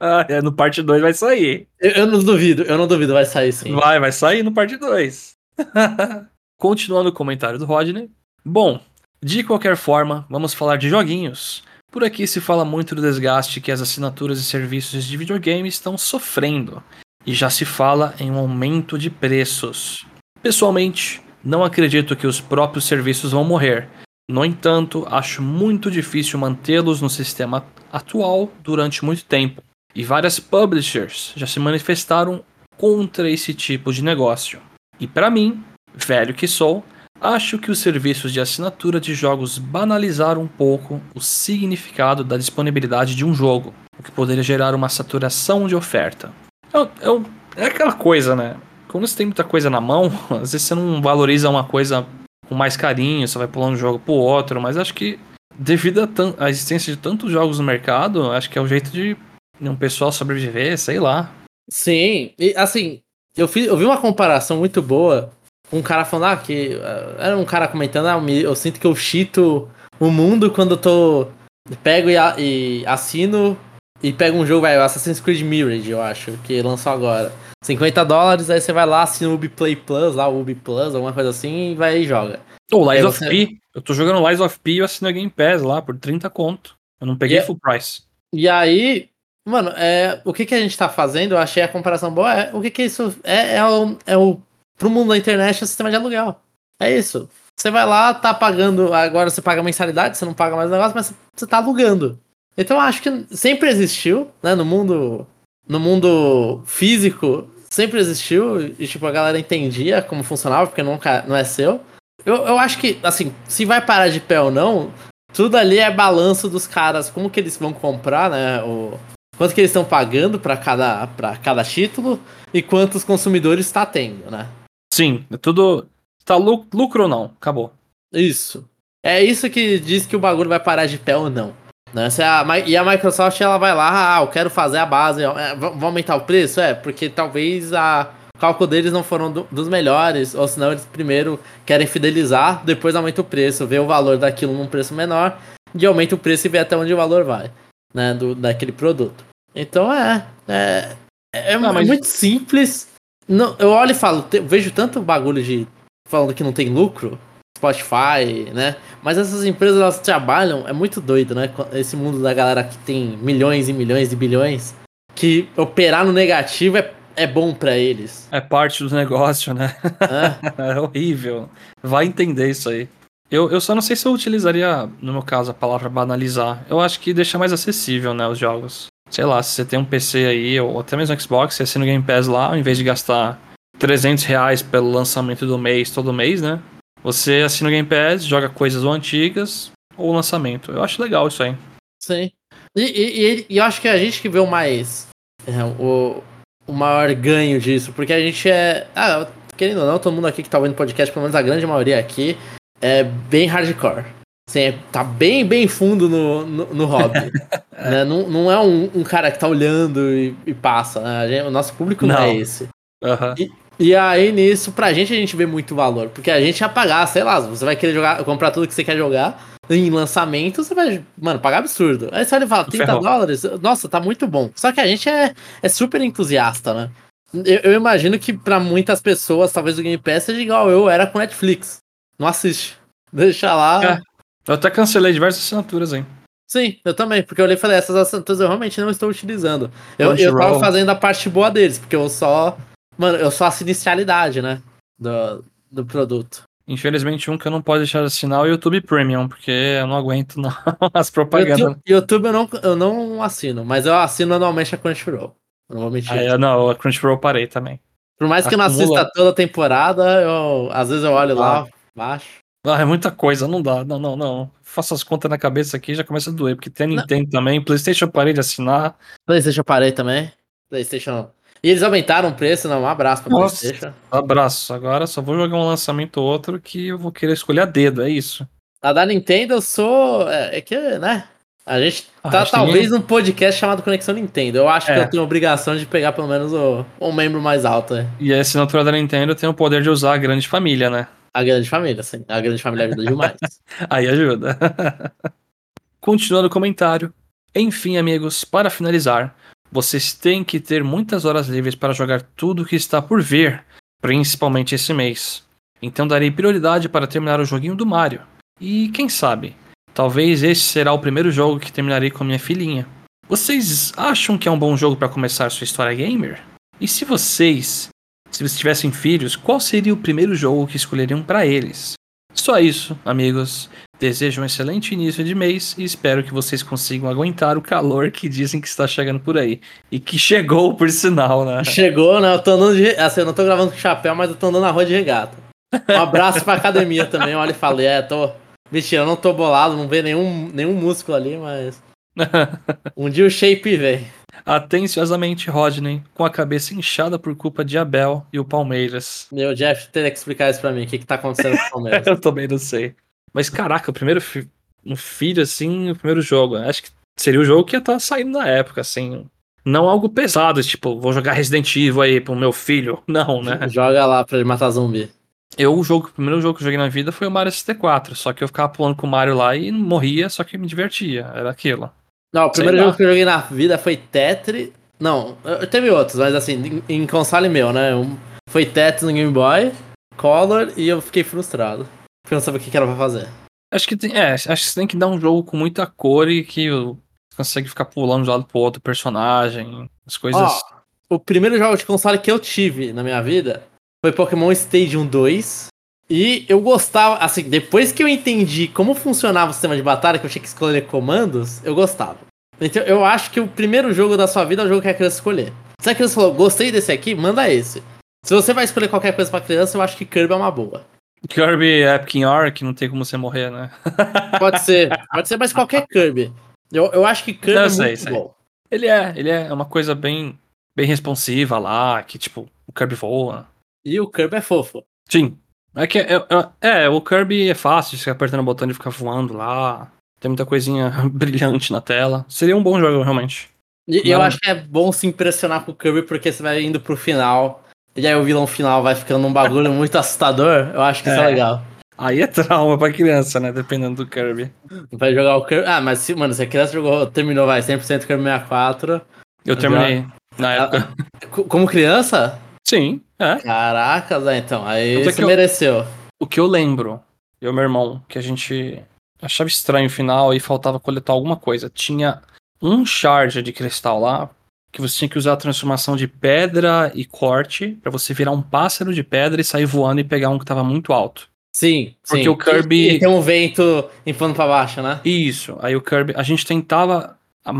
Ah, é, no parte 2 vai sair. Eu, eu não duvido, eu não duvido, vai sair sim. Vai, vai sair no parte 2. Continuando o comentário do Rodney. Bom, de qualquer forma, vamos falar de joguinhos. Por aqui se fala muito do desgaste que as assinaturas e serviços de videogame estão sofrendo, e já se fala em um aumento de preços. Pessoalmente, não acredito que os próprios serviços vão morrer. No entanto, acho muito difícil mantê-los no sistema atual durante muito tempo, e várias publishers já se manifestaram contra esse tipo de negócio. E para mim, velho que sou, acho que os serviços de assinatura de jogos banalizaram um pouco o significado da disponibilidade de um jogo, o que poderia gerar uma saturação de oferta. Eu- eu- é aquela coisa, né? Quando você tem muita coisa na mão, às vezes você não valoriza uma coisa com mais carinho, você vai pulando um jogo pro outro, mas acho que devido à existência de tantos jogos no mercado, acho que é o jeito de um pessoal sobreviver, sei lá. Sim, e assim, eu, fiz, eu vi uma comparação muito boa. Um cara falando, ah, que. ah, Era um cara comentando, ah, eu sinto que eu chito o mundo quando eu tô. Pego e, e assino e pego um jogo, vai, Assassin's Creed Mirage, eu acho, que lançou agora. 50 dólares, aí você vai lá, assina o Ubiplay Plus, lá, o Ubi Plus, alguma coisa assim, e vai e joga. Ou Lies Aí of você- P. Eu tô jogando Lies of P e eu assino a Game Pass lá por 30 conto. Eu não peguei E é- full price. E aí, mano, é, o que, que a gente tá fazendo, eu achei a comparação boa, é, o que que isso é, é, o, é o, pro mundo da internet, é o sistema de aluguel. É isso. Você vai lá, tá pagando, agora você paga mensalidade, você não paga mais o negócio, mas você tá alugando. Então eu acho que sempre existiu, né, no mundo, no mundo físico, sempre existiu, e tipo, a galera entendia como funcionava, porque nunca, não é seu. Eu, eu acho que, assim, se vai parar de pé ou não, tudo ali é balanço dos caras, como que eles vão comprar, né? O, quanto que eles estão pagando para cada, pra cada título e quantos consumidores está tendo, né? Sim, é tudo. Tá lu- lucro ou não? Acabou. Isso. É isso que diz que o bagulho vai parar de pé ou não. Né? Se a, e a Microsoft ela vai lá, ah, eu quero fazer a base, é, aumentar o preço? É, porque talvez a, o cálculo deles não foram do- dos melhores, ou senão eles primeiro querem fidelizar, depois aumenta o preço, vê o valor daquilo num preço menor, e aumenta o preço e vê até onde o valor vai, né, do, daquele produto. Então é, é, é, Não, mas- muito simples. Não, eu olho e falo, te- vejo tanto bagulho de falando que não tem lucro, Spotify, né? Mas essas empresas elas trabalham, é muito doido, né? Esse mundo da galera que tem milhões e milhões e bilhões, que operar no negativo é, é bom pra eles. É parte do negócio, né? né? É horrível. Vai entender isso aí. Eu, eu só não sei se eu utilizaria, no meu caso, a palavra banalizar. Eu acho que deixa mais acessível, né, os jogos. Sei lá, se você tem um PC aí, ou até mesmo Xbox, você assina o Game Pass lá, ao invés de gastar 300 reais pelo lançamento do mês, todo mês, né? Você assina o Game Pass, joga coisas ou antigas, ou lançamento. Eu acho legal isso aí. Sim. E, e- e- eu acho que a gente que vê o mais. é, o, o maior ganho disso, porque a gente é. Ah, querendo ou não, todo mundo aqui que tá ouvindo podcast, pelo menos a grande maioria aqui, é bem hardcore. Assim, é- tá bem, bem fundo no, no, no hobby. né? não, não é um, um cara que tá olhando e, e passa. né? Gente- o nosso público não, Não. é esse. Aham. E aí nisso, pra gente, a gente vê muito valor. Porque a gente ia pagar, sei lá, você vai querer jogar, comprar tudo que você quer jogar em lançamento, você vai, mano, pagar absurdo. Aí você olha e fala, 30 Ferrou. dólares? Nossa, tá muito bom. Só que a gente é, é super entusiasta, né? Eu, eu imagino que pra muitas pessoas, talvez o Game Pass seja igual eu era com Netflix. Não assiste. Deixa lá. É. Eu até cancelei diversas assinaturas, hein? Sim, eu também, porque eu olhei e falei, essas assinaturas eu realmente não estou utilizando. Eu, eu tava fazendo a parte boa deles, porque eu só. Mano, eu só assino inicialidade, né? Do, do produto. Infelizmente, um que eu não posso deixar de assinar é o YouTube Premium, porque eu não aguento não, as propagandas. YouTube, YouTube eu, não, eu não assino, mas eu assino anualmente a Crunchyroll. Não vou mentir. Aí, eu- não, a Crunchyroll parei também. Por mais que eu não acumula. assista toda a temporada, eu, às vezes eu olho lá, baixo. Ah, é muita coisa, não dá, não, não, não. Faço as contas na cabeça aqui e já começa a doer, porque tem a Nintendo também, Playstation eu parei de assinar. PlayStation eu parei também. PlayStation. E eles aumentaram o preço, não. Um abraço pra Nossa. PlayStation. Abraço, agora só vou jogar um lançamento ou outro que eu vou querer escolher a dedo, é isso. A da Nintendo eu sou. É, é que, né? A gente Ah, tá talvez ninguém- num podcast chamado Conexão Nintendo. Eu acho É. que eu tenho obrigação de pegar pelo menos o, o membro mais alto. é. E a assinatura da Nintendo tem o poder de usar a grande família, né? A grande família, sim. A grande família ajuda demais. Aí ajuda. Continuando o comentário. Enfim, amigos, para finalizar, vocês têm que ter muitas horas livres para jogar tudo o que está por vir, principalmente esse mês. Então darei prioridade para terminar o joguinho do Mario. E quem sabe, talvez esse será o primeiro jogo que terminarei com minha filhinha. Vocês acham que é um bom jogo para começar sua história gamer? E se vocês, se vocês tivessem filhos, qual seria o primeiro jogo que escolheriam para eles? Só isso, amigos. Desejo um excelente início de mês e espero que vocês consigam aguentar o calor que dizem que está chegando por aí. E que chegou, por sinal, né? Chegou, né? Eu tô andando de. Assim, eu não tô gravando com chapéu, mas eu tô andando na rua de regata. Um abraço pra academia também. Olha e falei, é, tô. Mentira, eu não tô bolado, não vê nenhum, nenhum músculo ali, mas. Um dia o shape vem. Atenciosamente, Rodney, com a cabeça inchada por culpa de Abel e o Palmeiras. Meu Jeff teria que explicar isso pra mim. O que que tá acontecendo com o Palmeiras? Eu também não sei. Mas caraca, o primeiro fi- um filho assim, o primeiro jogo. Acho que seria o jogo que ia estar saindo na época, assim. Não algo pesado, tipo, vou jogar Resident Evil aí pro meu filho. Não, né? Joga lá pra ele matar zumbi. Eu, o jogo, o primeiro jogo que eu joguei na vida foi o Mario 64. Só que eu ficava pulando com o Mario lá e morria, só que me divertia. Era aquilo. Não, o primeiro jogo que eu joguei na vida foi Tetris. Não, eu- teve outros, mas assim, em, em console meu, né? Um- foi Tetris no Game Boy, Color, e eu fiquei frustrado. Porque eu não sabia o que que era pra fazer. Acho que tem, é, acho que você tem que dar um jogo com muita cor e que você consegue ficar pulando de um lado pro outro personagem, as coisas. Ó, o primeiro jogo de console que eu tive na minha vida foi Pokémon Stadium 2. E eu gostava, assim, depois que eu entendi como funcionava o sistema de batalha, que eu tinha que escolher comandos, eu gostava. Então eu acho que o primeiro jogo da sua vida é o jogo que a criança escolher. Se a criança falou, gostei desse aqui, manda esse. Se você vai escolher qualquer coisa pra criança, eu acho que Kirby é uma boa. Kirby Epic Yarn, que não tem como você morrer, né? Pode ser, pode ser, mas qualquer Kirby. Eu, eu acho que Kirby Eu é sei, muito sei. bom. Ele é, ele é uma coisa bem, bem responsiva lá, que tipo, o Kirby voa. E o Kirby é fofo. Sim. É que é, é- é, o Kirby é fácil, você apertando o botão e ficar voando lá. Tem muita coisinha brilhante na tela. Seria um bom jogo, realmente. E e eu Não. acho que é bom se impressionar com o Kirby porque você vai indo pro final. E aí o vilão final vai ficando um bagulho muito assustador. Eu acho que isso é É. legal. Aí é trauma pra criança, né? Dependendo do Kirby. Vai jogar o Kirby. Ah, mas se, mano, se a criança jogou, terminou, vai, 100% Kirby 64. Eu terminei na Ah, época. co- Como criança? Sim, é. Caracas, é, então. Aí Tanto é você eu- mereceu. O que eu lembro, eu e meu irmão, que a gente achava estranho o final e faltava coletar alguma coisa. Tinha um charge de cristal lá, que você tinha que usar a transformação de pedra e corte pra você virar um pássaro de pedra e sair voando e pegar um que tava muito alto. Sim, Porque sim. o Kirby- E, e tem um vento empando pra baixo, né? Isso. Aí o Kirby, a gente tentava a-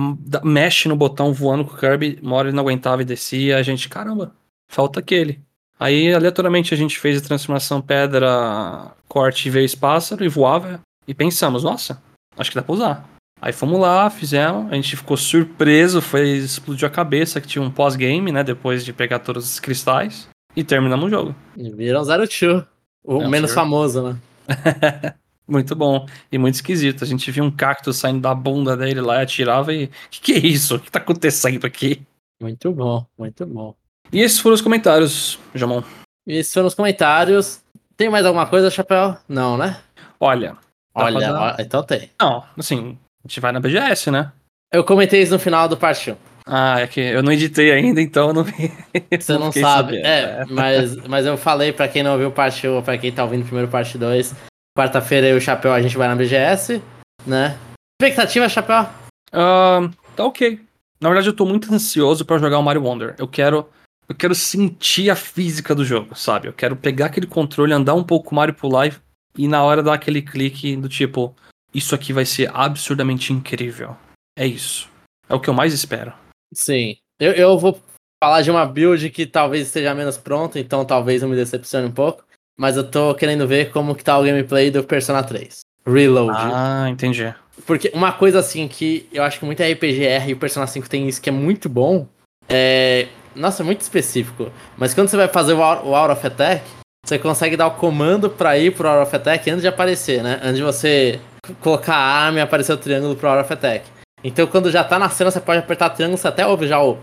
mexe no botão voando com o Kirby, uma hora ele não aguentava e descia, a gente, caramba, falta aquele. Aí aleatoriamente a gente fez a transformação pedra, corte e veio pássaro e voava e pensamos, nossa, acho que dá pra usar. Aí fomos lá, fizemos, a gente ficou surpreso, foi explodiu a cabeça que tinha um pós-game, né, depois de pegar todos os cristais e terminamos o jogo. E viram Zero Two. O É, menos famoso, né? Muito bom e muito esquisito. A gente via um cacto saindo da bunda dele lá, atirava e. Que que é isso? O que tá acontecendo aqui? Muito bom, muito bom. E esses foram os comentários, Jamon. Esses foram os comentários. Tem mais alguma coisa, Chapéu? Não, né? Olha. dá Olha, ó, então tem. Não, assim, a gente vai na BGS, né? Eu comentei isso no final do parte 1. Ah, é que eu não editei ainda, então eu não vi. Você não sabe. sabendo, É, mas, mas eu falei pra quem não ouviu parte 1, pra quem tá ouvindo primeiro parte 2. Quarta-feira eu e o Chapéu a gente vai na BGS, né? Expectativa, Chapéu? Ah, tá ok. Na verdade, eu tô muito ansioso pra jogar o Mario Wonder. Eu quero. Eu quero sentir a física do jogo, sabe? Eu quero pegar aquele controle, andar um pouco com o Mario pular e, e na hora dar aquele clique do tipo, isso aqui vai ser absurdamente incrível. É isso. É o que eu mais espero. Sim. Eu, eu vou falar de uma build que talvez esteja menos pronta, então talvez eu me decepcione um pouco. Mas eu tô querendo ver como que tá o gameplay do Persona 3. Reload. Ah, entendi. Porque uma coisa assim que eu acho que muita RPGR e o Persona 5 tem isso que é muito bom. É. Nossa, é muito específico. Mas quando você vai fazer o o Out of Attack, você consegue dar o comando pra ir pro Out of Attack antes de aparecer, né? Antes de você colocar a arma e aparecer o triângulo pro Out of Attack. Então quando já tá na cena, você pode apertar triângulo, você até ouve já o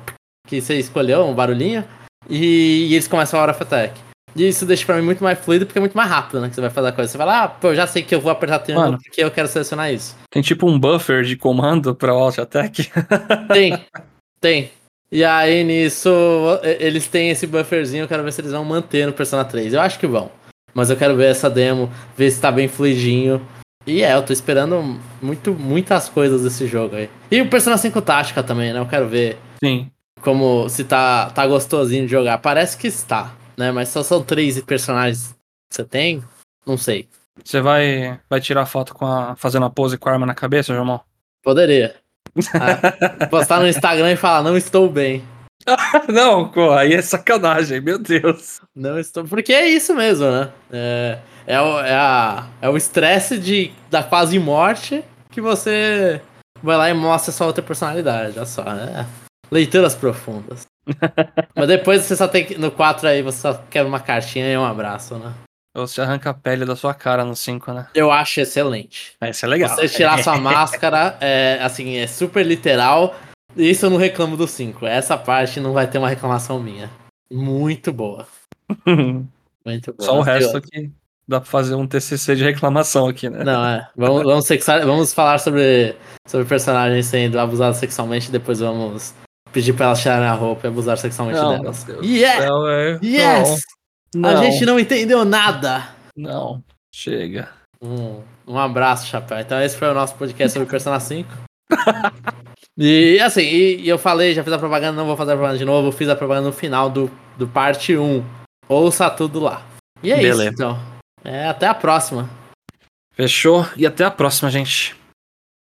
que você escolheu, um barulhinho, e, e eles começam o Out of Attack. E isso deixa pra mim muito mais fluido porque é muito mais rápido, né? Que você vai fazer a coisa. Você fala, ah, pô, eu já sei que eu vou apertar triângulo Mano. porque eu quero selecionar isso. Tem tipo um buffer de comando pra Alt Attack. Tem, tem. E aí nisso, eles têm esse bufferzinho, eu quero ver se eles vão manter no Persona 3. Eu acho que vão. Mas eu quero ver essa demo, ver se tá bem fluidinho. E é, eu tô esperando muito, muitas coisas desse jogo aí. E o Persona 5 Tática também, né? Eu quero ver Sim. como se tá, tá gostosinho de jogar. Parece que está, né? Mas só são três personagens que você tem. Não sei. Você vai, vai tirar foto com a, fazendo a pose com a arma na cabeça, João? Poderia. Ah, postar no Instagram e falar, não estou bem. Não, pô, aí é sacanagem, meu Deus. Não estou. Porque é isso mesmo, né? É, é, o, é, a, é o estresse de, da quase morte que você vai lá e mostra sua outra personalidade. Olha só, né? Leituras profundas. Mas depois você só tem que. No 4 aí você só quer uma cartinha e um abraço, né? Você arranca a pele da sua cara no 5, né? Eu acho excelente. Esse é legal. Você tirar sua máscara, é, assim, é super literal. Isso eu não reclamo do 5. Essa parte não vai ter uma reclamação minha. Muito boa. Muito boa. Só o resto eu- aqui dá pra fazer um TCC de reclamação aqui, né? Não, é. Vamos, vamos, sexar- vamos falar sobre, sobre personagens sendo abusados sexualmente e depois vamos pedir pra elas tirarem a roupa e abusar sexualmente Não, delas. Yeah! Não, é... Yes! Não, A não, gente não entendeu nada. não. Chega. Um, um abraço, Chapéu. Então esse foi o nosso podcast sobre Persona 5. e assim, e, e eu falei, já fiz a propaganda, não vou fazer a propaganda de novo, fiz a propaganda no final do, do parte 1. Ouça tudo lá. E é Beleza. isso, então. É, até a próxima. Fechou? E até a próxima, gente.